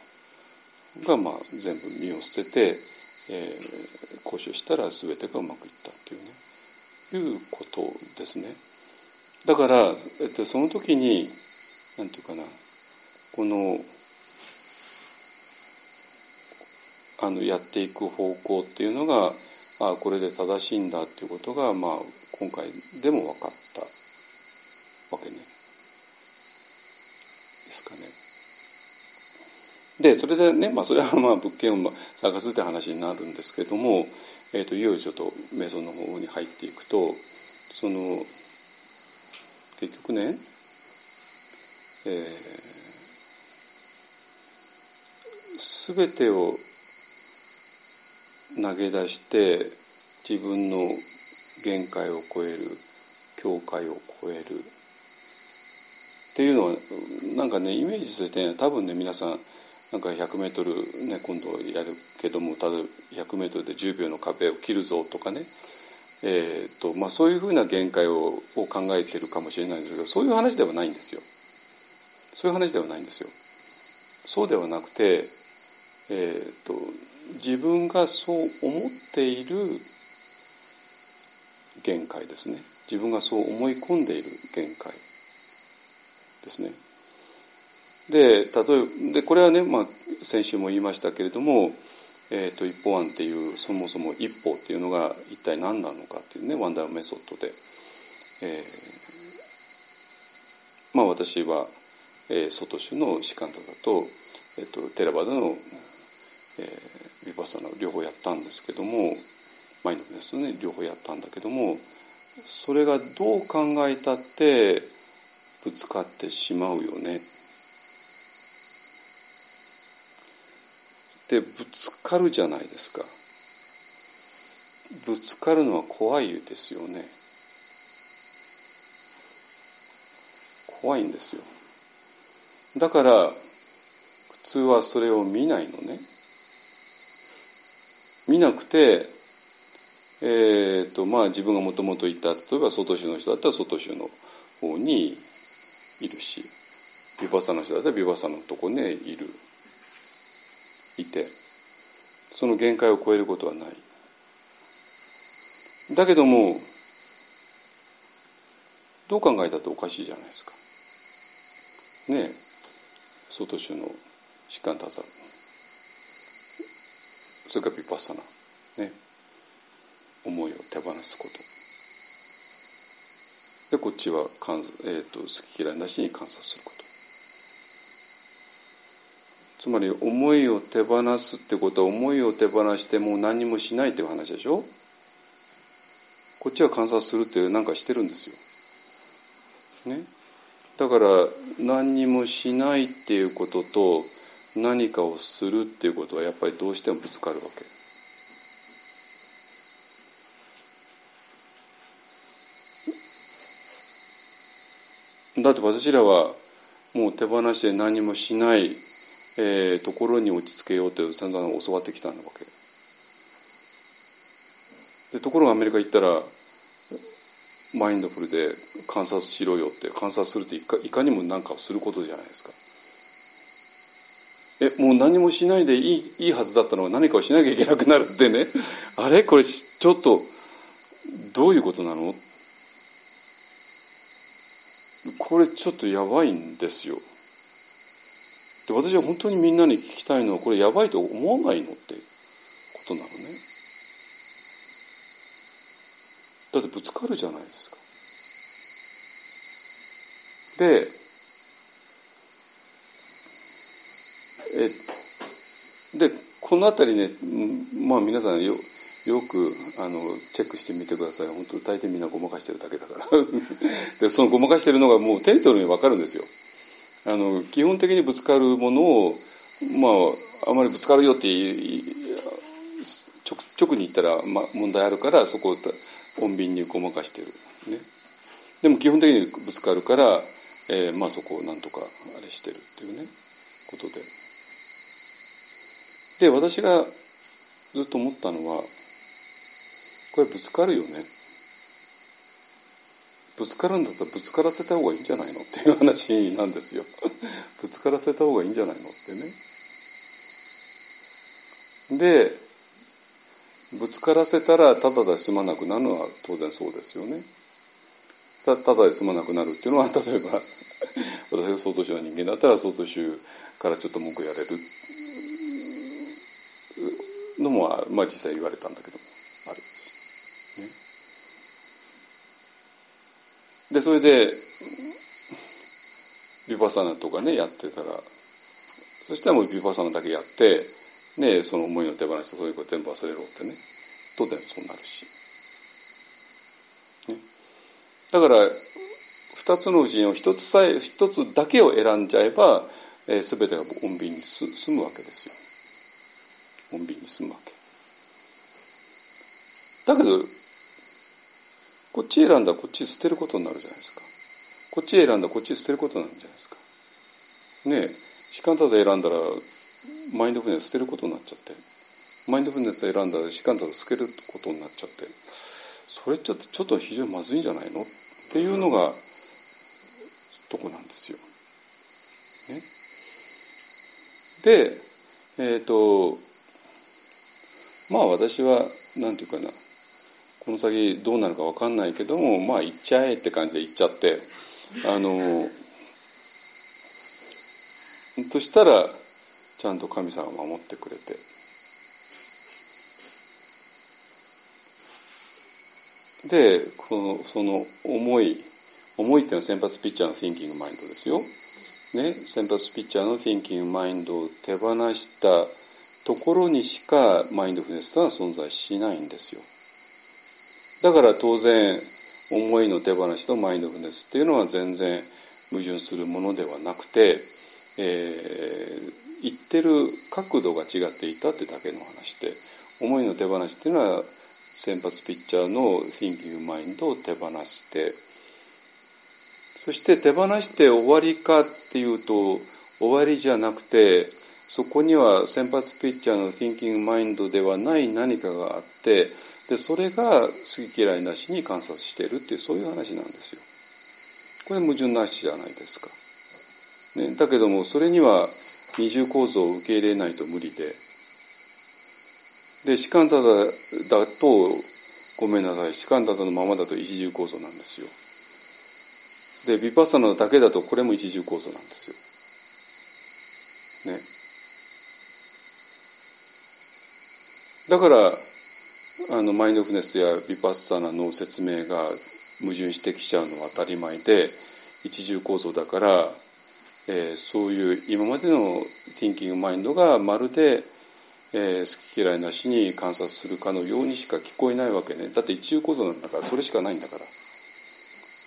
が、まあ、全部身を捨てて、えー、交渉したら全てがうまくいったっていうねいうことですね。だから、えっと、その時に何て言うかなこのあのやっていく方向っていうのがあこれで正しいんだっていうことが、まあ、今回でも分かったわけね。ですかね。でそれでね、まあ、それはまあ物件を探すって話になるんですけども、えーと、いよいよちょっとメソンの方に入っていくとその結局ね、えー、全てを投げ出して自分の限界を超える境界を超えるっていうのはなんかねイメージとして、ね、多分ね皆さんなんか 100m、ね、今度やるけどもただ 100m で10秒の壁を切るぞとかね、えーとまあ、そういうふうな限界をを考えてるかもしれないんですけどそういう話ではないんですよ。そういう話ではないんですよ。そうではなくて、えーと自分がそう思っている限界ですね。自分がそう思い込んでいる限界ですね。で例えばでこれはね、まあ、先週も言いましたけれども、えーと、一歩案っていうそもそも一歩っていうのが一体何なのかっていうねワンダーメソッドで、えー、まあ私は、えー、外種のシカンタザと,、えーと、とテラバダの、えー、ヴィパサナ両方やったんですけどもマインドフネスね両方やったんだけどもそれがどう考えたってぶつかってしまうよね。でぶつかるじゃないですか。ぶつかるのは怖いですよね。怖いんですよ。だから普通はそれを見ないのね。見なくて、えーとまあ、自分がもともといた例えば外州の人だったら外州の方にいるしビバサの人だったらビバサのとこにいる。いて。その限界を超えることはない。だけどもどう考えたっておかしいじゃないですか。ねえ。外州の疾患多座それからビパッサナね思いを手放すこと。でこっちは、えーと、好き嫌いなしに観察すること。つまり思いを手放すってことは思いを手放してもう何もしないっていう話でしょ？こっちは観察するって何かしてるんですよ。ね、だから何にもしないっていうことと何かをするっていうことはやっぱりどうしてもぶつかるわけ。だって私らはもう手放して何もしない、えー、ところに落ち着けようと散々教わってきたわけでところがアメリカ行ったらマインドフルで観察しろよって観察するっていかいかにも何かをすることじゃないですか。えもう何もしないでいいいいはずだったの？が何かをしなきゃいけなくなるってねあれ？これちょっとどういうことなの？これちょっとやばいんですよ。で私は本当にみんなに聞きたいのはこれやばいと思わないのってことなのね。だってぶつかるじゃないですか。でえでこの辺りねまあ皆さんよよくあのチェックしてみてください。本当大抵みんなごまかしてるだけだから。(laughs) でそのごまかしてるのがもう手に取るように分かるんですよ。あの基本的にぶつかるものをまああまりぶつかるよって直に言ったら、まあ、問題あるからそこを穏便にごまかしてる、ね、でも基本的にぶつかるから、えー、まあそこをなんとかあれしてるっていうねことで。で私がずっと思ったのはこれぶつかるよね。ぶつかるんだったらぶつからせた方がいいんじゃないの？っていう話なんですよ。(laughs) ぶつからせた方がいいんじゃないの？ってね。でぶつからせたらただで済まなくなるのは当然そうですよね。たただで済まなくなるっていうのは例えば (laughs) 私が総統州の人間だったら総統州からちょっと文句やれる。のも、まあ、実際言われたんだけど。ある。んです、ね、でそれでビパサナとかねやってたらそしたらもうビパサナだけやってね、その思いの手放してそういうこと全部忘れろってね。当然そうなるし、ね、だから2つのうちの1つさえ1つだけを選んじゃえば、えー、全てが穏便に済むわけですよ。穏便に済むわけ。だけどこっち選んだらこっち捨てることになるじゃないですか。こっち選んだらこっち捨てることになるじゃないですか。ねえ士官多勢選んだらマインドフルネス捨てることになっちゃって。マインドフルネス選んだら士官た捨てることになっちゃって。それちょっとちょっと非常にまずいんじゃないのっていうのがとこなんですよ。ね、でえっ、ー、とまあ私は何て言うかなこの先どうなるか分かんないけどもまあ行っちゃえって感じで行っちゃってあのとしたらちゃんと神様が守ってくれてでこのその思い思いっていうのは先発ピッチャーの thinking マインドですよ。ね、先発ピッチャーの thinking マインドを手放したところにしかマインドフルネスは存在しないんですよ。だから当然思いの手放しとマインドフルネスっていうのは全然矛盾するものではなくて、えー、言ってる角度が違っていたってだけの話で思いの手放しっていうのは先発ピッチャーの thinking マインドを手放してそして手放して終わりかっていうと終わりじゃなくてそこには先発ピッチャーの Thinking Mind ではない何かがあってでそれが好き嫌いなしに観察しているっていうそういう話なんですよ。これ矛盾なしじゃないですか。ね、だけどもそれには二重構造を受け入れないと無理でで士官多座だとごめんなさい士官多座のままだと一重構造なんですよ。でヴィパッサナだけだとこれも一重構造なんですよ。ね。だからあのマインドフネスやヴィパッサナの説明が矛盾してきちゃうのは当たり前で一重構造だから、えー、そういう今までの Thinking マインドがまるで、えー、好き嫌いなしに観察するかのようにしか聞こえないわけね。だって一重構造なんだからそれしかないんだから。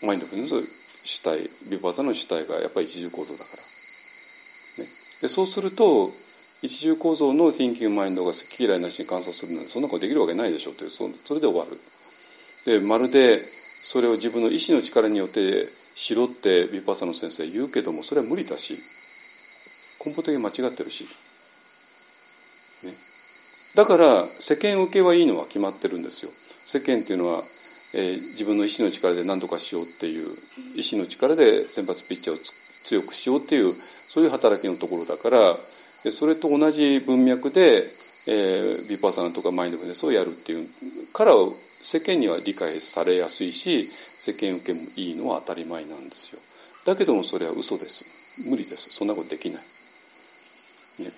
マインドフネス主体ビパッサナの主体がやっぱり一重構造だから、ね、でそうすると一重構造の Thinking マインドが好き嫌いなしに観察するなんてそんなことできるわけないでしょってそそれで終わる。でまるでそれを自分の意志の力によってしろってヴィパサの先生言うけどもそれは無理だし根本的に間違ってるし、ね、だから世間受けはいいのは決まってるんですよ。世間っていうのはえー、自分の意志の力で何とかしようっていう意志の力で先発ピッチャーを強くしようっていうそういう働きのところだからそれと同じ文脈で、えー、ビパーサナとかマインドフルネスをやるっていうから世間には理解されやすいし世間受けもいいのは当たり前なんですよ。だけどもそれは嘘です。無理です。そんなことできない。ね。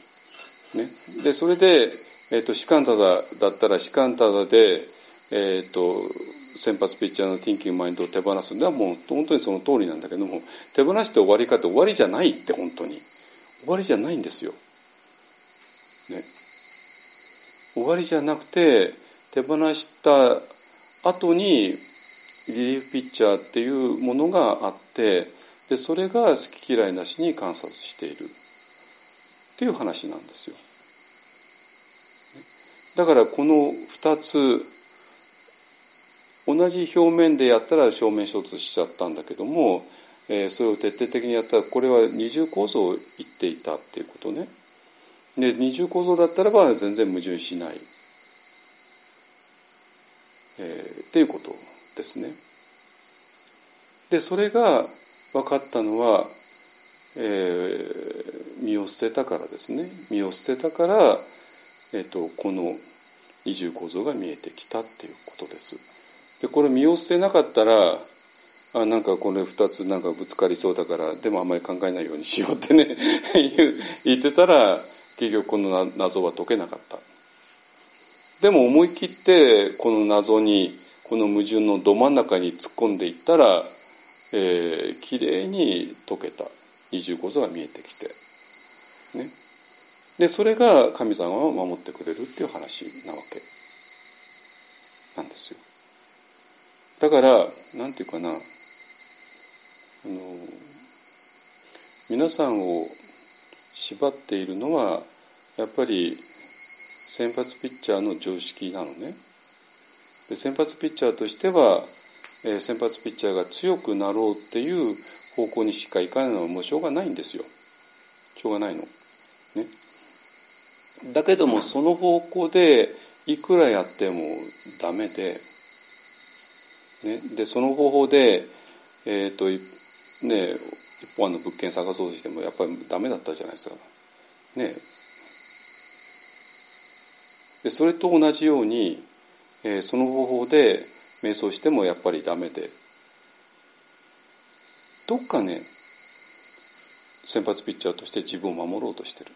ね。でそれで、えーと、シカンタザだったらシカンタザでえーと先発ピッチャーのティンキングマインドを手放すのはもう本当にその通りなんだけども手放して終わりかって終わりじゃないって本当に。終わりじゃないんですよ。ね、終わりじゃなくて手放した後にリリーフピッチャーっていうものがあってでそれが好き嫌いなしに観察しているっていう話なんですよ。だからこの2つ同じ表面でやったら正面衝突しちゃったんだけども、えー、それを徹底的にやったらこれは二重構造を言っていたっていうことね。で二重構造だったらば全然矛盾しない、えー、っていうことですね。でそれが分かったのは、えー、身を捨てたからですね身を捨てたから、えーとこの二重構造が見えてきたっていうことです。でこれ身を捨てなかったらあなんかこれ2つなんかぶつかりそうだからでもあんまり考えないようにしようってね (laughs) 言ってたら結局この謎は解けなかった。でも思い切ってこの謎にこの矛盾のど真ん中に突っ込んでいったら、えー、きれいに解けた。二重構造が見えてきて。ね。でそれが神様を守ってくれるっていう話なわけ。なんですよ。だからなんていうかな。あの皆さんを縛っているのはやっぱり先発ピッチャーの常識なのね。で先発ピッチャーとしては、えー、先発ピッチャーが強くなろうっていう方向にしかいかないのはもうしょうがないんですよ。しょうがないの。ね。だけどもその方向でいくらやってもダメでね、でその方法で、えーとね、一本の物件探そうとしてもやっぱりダメだったじゃないですか。ね、でそれと同じように、えー、その方法で瞑想してもやっぱりダメでどっかね先発ピッチャーとして自分を守ろうとしてる。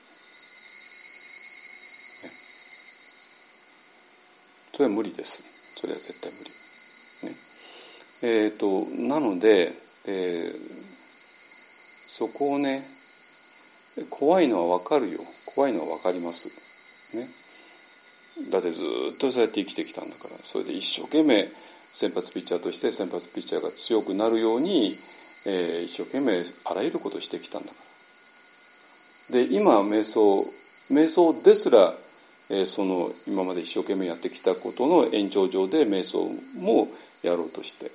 それは無理です。それは絶対無理。えーと、なので、えー、そこをね怖いのは分かるよ怖いのは分かります。ね、だってずっとそうやって生きてきたんだからそれで一生懸命先発ピッチャーとして先発ピッチャーが強くなるように、えー、一生懸命あらゆることをしてきたんだから。で今瞑想瞑想ですら、えー、その今まで一生懸命やってきたことの延長上で瞑想もやろうとして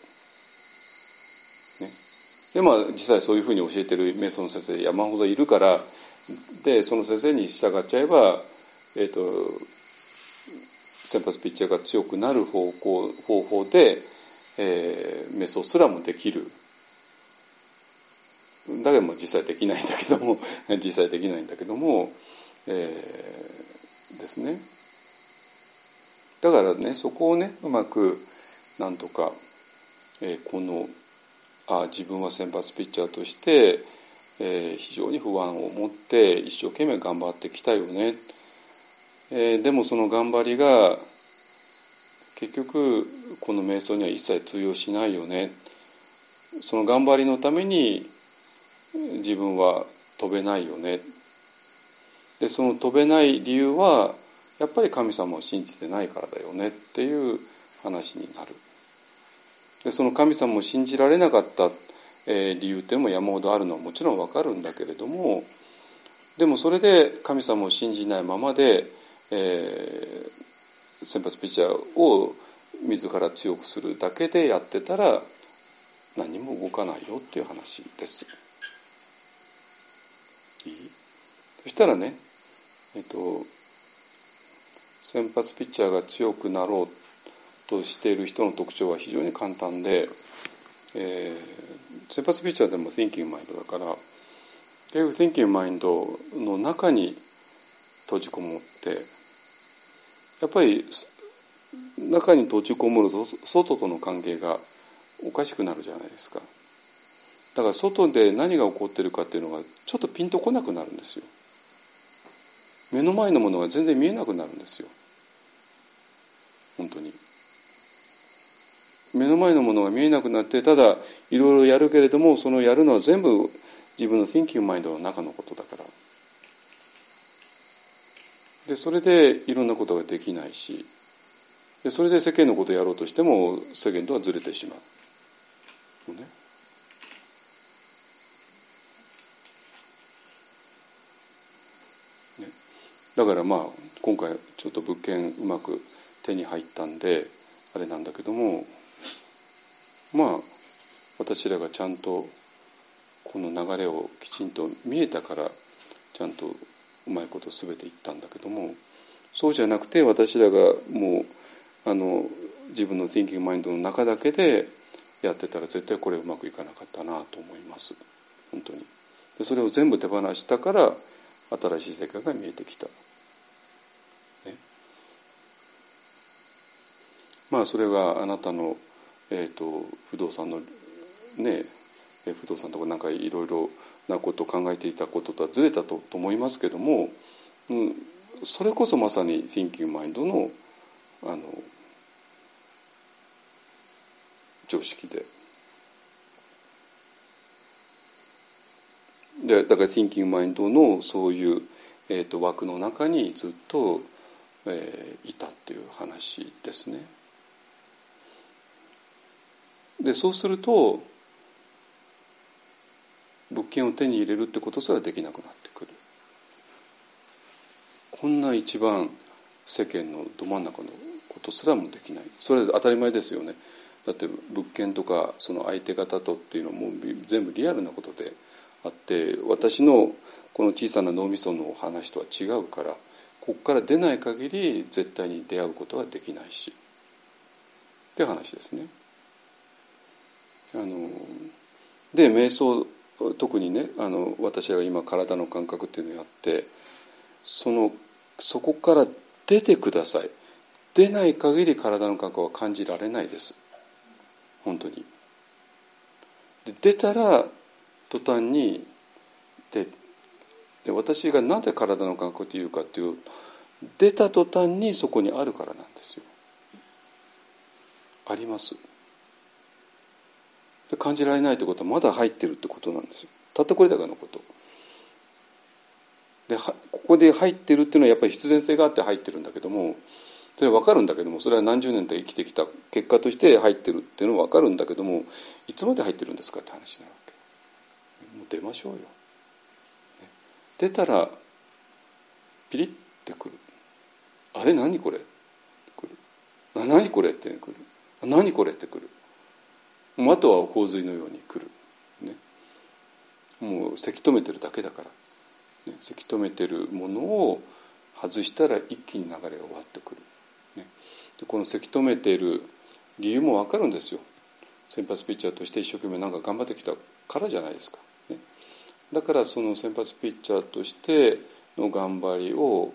でまあ実際そういうふうに教えてる瞑想の先生山ほどいるから、でその先生に従っちゃえば、えーと、先発ピッチャーが強くなる方向方法で、えー、瞑想すらもできる。だけども実際できないんだけども (laughs) 実際できないんだけども、えー、ですね。だからねそこをねうまくなんとか、えー、このあ自分は先発ピッチャーとして、えー、非常に不安を持って一生懸命頑張ってきたよね、えー、でもその頑張りが結局この瞑想には一切通用しないよね。その頑張りのために自分は飛べないよね。でその飛べない理由はやっぱり神様を信じてないからだよねっていう話になる。でその神様を信じられなかった、えー、理由っていうのも山ほどあるのはもちろんわかるんだけれどもでもそれで神様を信じないままで、えー、先発ピッチャーを自ら強くするだけでやってたら何も動かないよっていう話です。いい？そしたらねえっと先発ピッチャーが強くなろうとしている人の特徴は非常に簡単で、えー、先発ピッチャーでも Thinking Mind だから結局 Thinking Mind の中に閉じこもってやっぱり中に閉じこもると外との関係がおかしくなるじゃないですか。だから外で何が起こってるかっていうのがちょっとピンとこなくなるんですよ。目の前のものが全然見えなくなるんですよ。本当に。目の前のものが見えなくなってただいろいろやるけれどもそのやるのは全部自分の thinking mind の中のことだから。でそれでいろんなことができないしでそれで世間のことをやろうとしても世間とはずれてしまう。ね、ね。だからまあ今回ちょっと物件うまく手に入ったんであれなんだけどもまあ私らがちゃんとこの流れをきちんと見えたからちゃんとうまいこと全て言ったんだけどもそうじゃなくて私らがもうあの自分の Thinking Mind の中だけでやってたら絶対これうまくいかなかったなと思います。本当に。でそれを全部手放したから新しい世界が見えてきた、ね、まあそれがあなたの、えーと、不動産のね不動産とかなんかいろいろなことを考えていたこととはずれたと思いますけども、うん、それこそまさに Thinking Mind のあの常識で。でだから Thinking Mind のそういう、えーと、枠の中にずっと、えー、いたっていう話ですね。でそうすると物件を手に入れるってことすらできなくなってくる。こんな一番世間のど真ん中のことすらもできないそれ当たり前ですよねだって物件とかその相手方とっていうのはもう全部リアルなことであって私のこの小さな脳みその話とは違うからここから出ない限り絶対に出会うことはできないしって話ですね。あので瞑想特にねあの私が今体の感覚っていうのをやってそのそこから出てください。出ない限り体の感覚は感じられないです。本当に。で出たら途端にでで私がなぜ体の感覚というかっていう出た途端にそこにあるからなんですよ。あります。感じられないってことはまだ入ってるってことなんですよ。たったこれだけのこと。でここで入ってるっていうのはやっぱり必然性があって入ってるんだけどもそれは分かるんだけどもそれは何十年と生きてきた結果として入ってるっていうのは分かるんだけどもいつまで入ってるんですかって話になるわけ。もう出ましょうよ、出たらピリッてくる。あれ何これ？くる。何これってくる。何これってくる。もうあとは洪水のように来る、ね、もうせき止めてるだけだから。ね、せき止めてるものを外したら一気に流れが終わってくる、ね、でこのせき止めてる理由も分かるんですよ。先発ピッチャーとして一生懸命なんか頑張ってきたからじゃないですか、ね、だからその先発ピッチャーとしての頑張りを、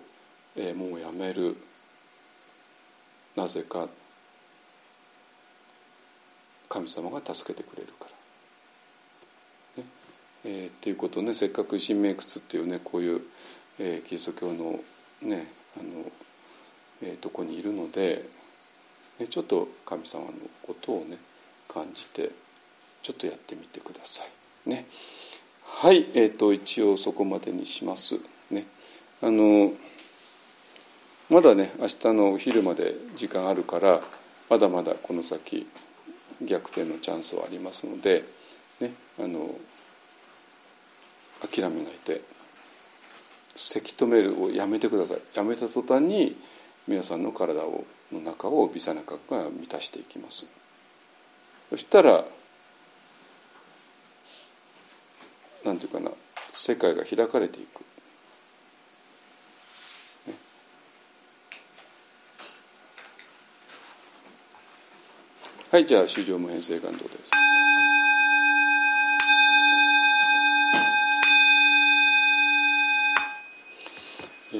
えー、もうやめる。なぜか神様が助けてくれるから。ねえー、っていうことねせっかく神明窟っていうねこういう、えー、キリスト教のねあの、えー、とこにいるので、ね、ちょっと神様のことをね感じてちょっとやってみてください。ね、はいえーと、一応そこまでにします。ね、あのまだね明日のお昼まで時間あるからまだまだこの先逆転のチャンスはありますので、ね、あの諦めないでせき止めるをやめてください。やめた途端に皆さんの体をの中を微細な核が満たしていきます。そしたらなんていうかな世界が開かれていく、はいじゃあ主上無変性感動です。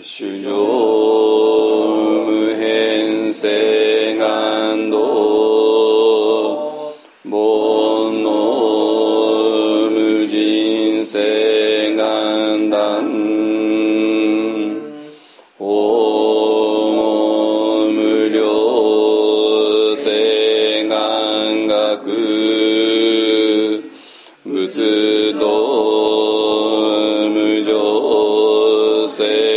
主上無変性願道煩悩無人性常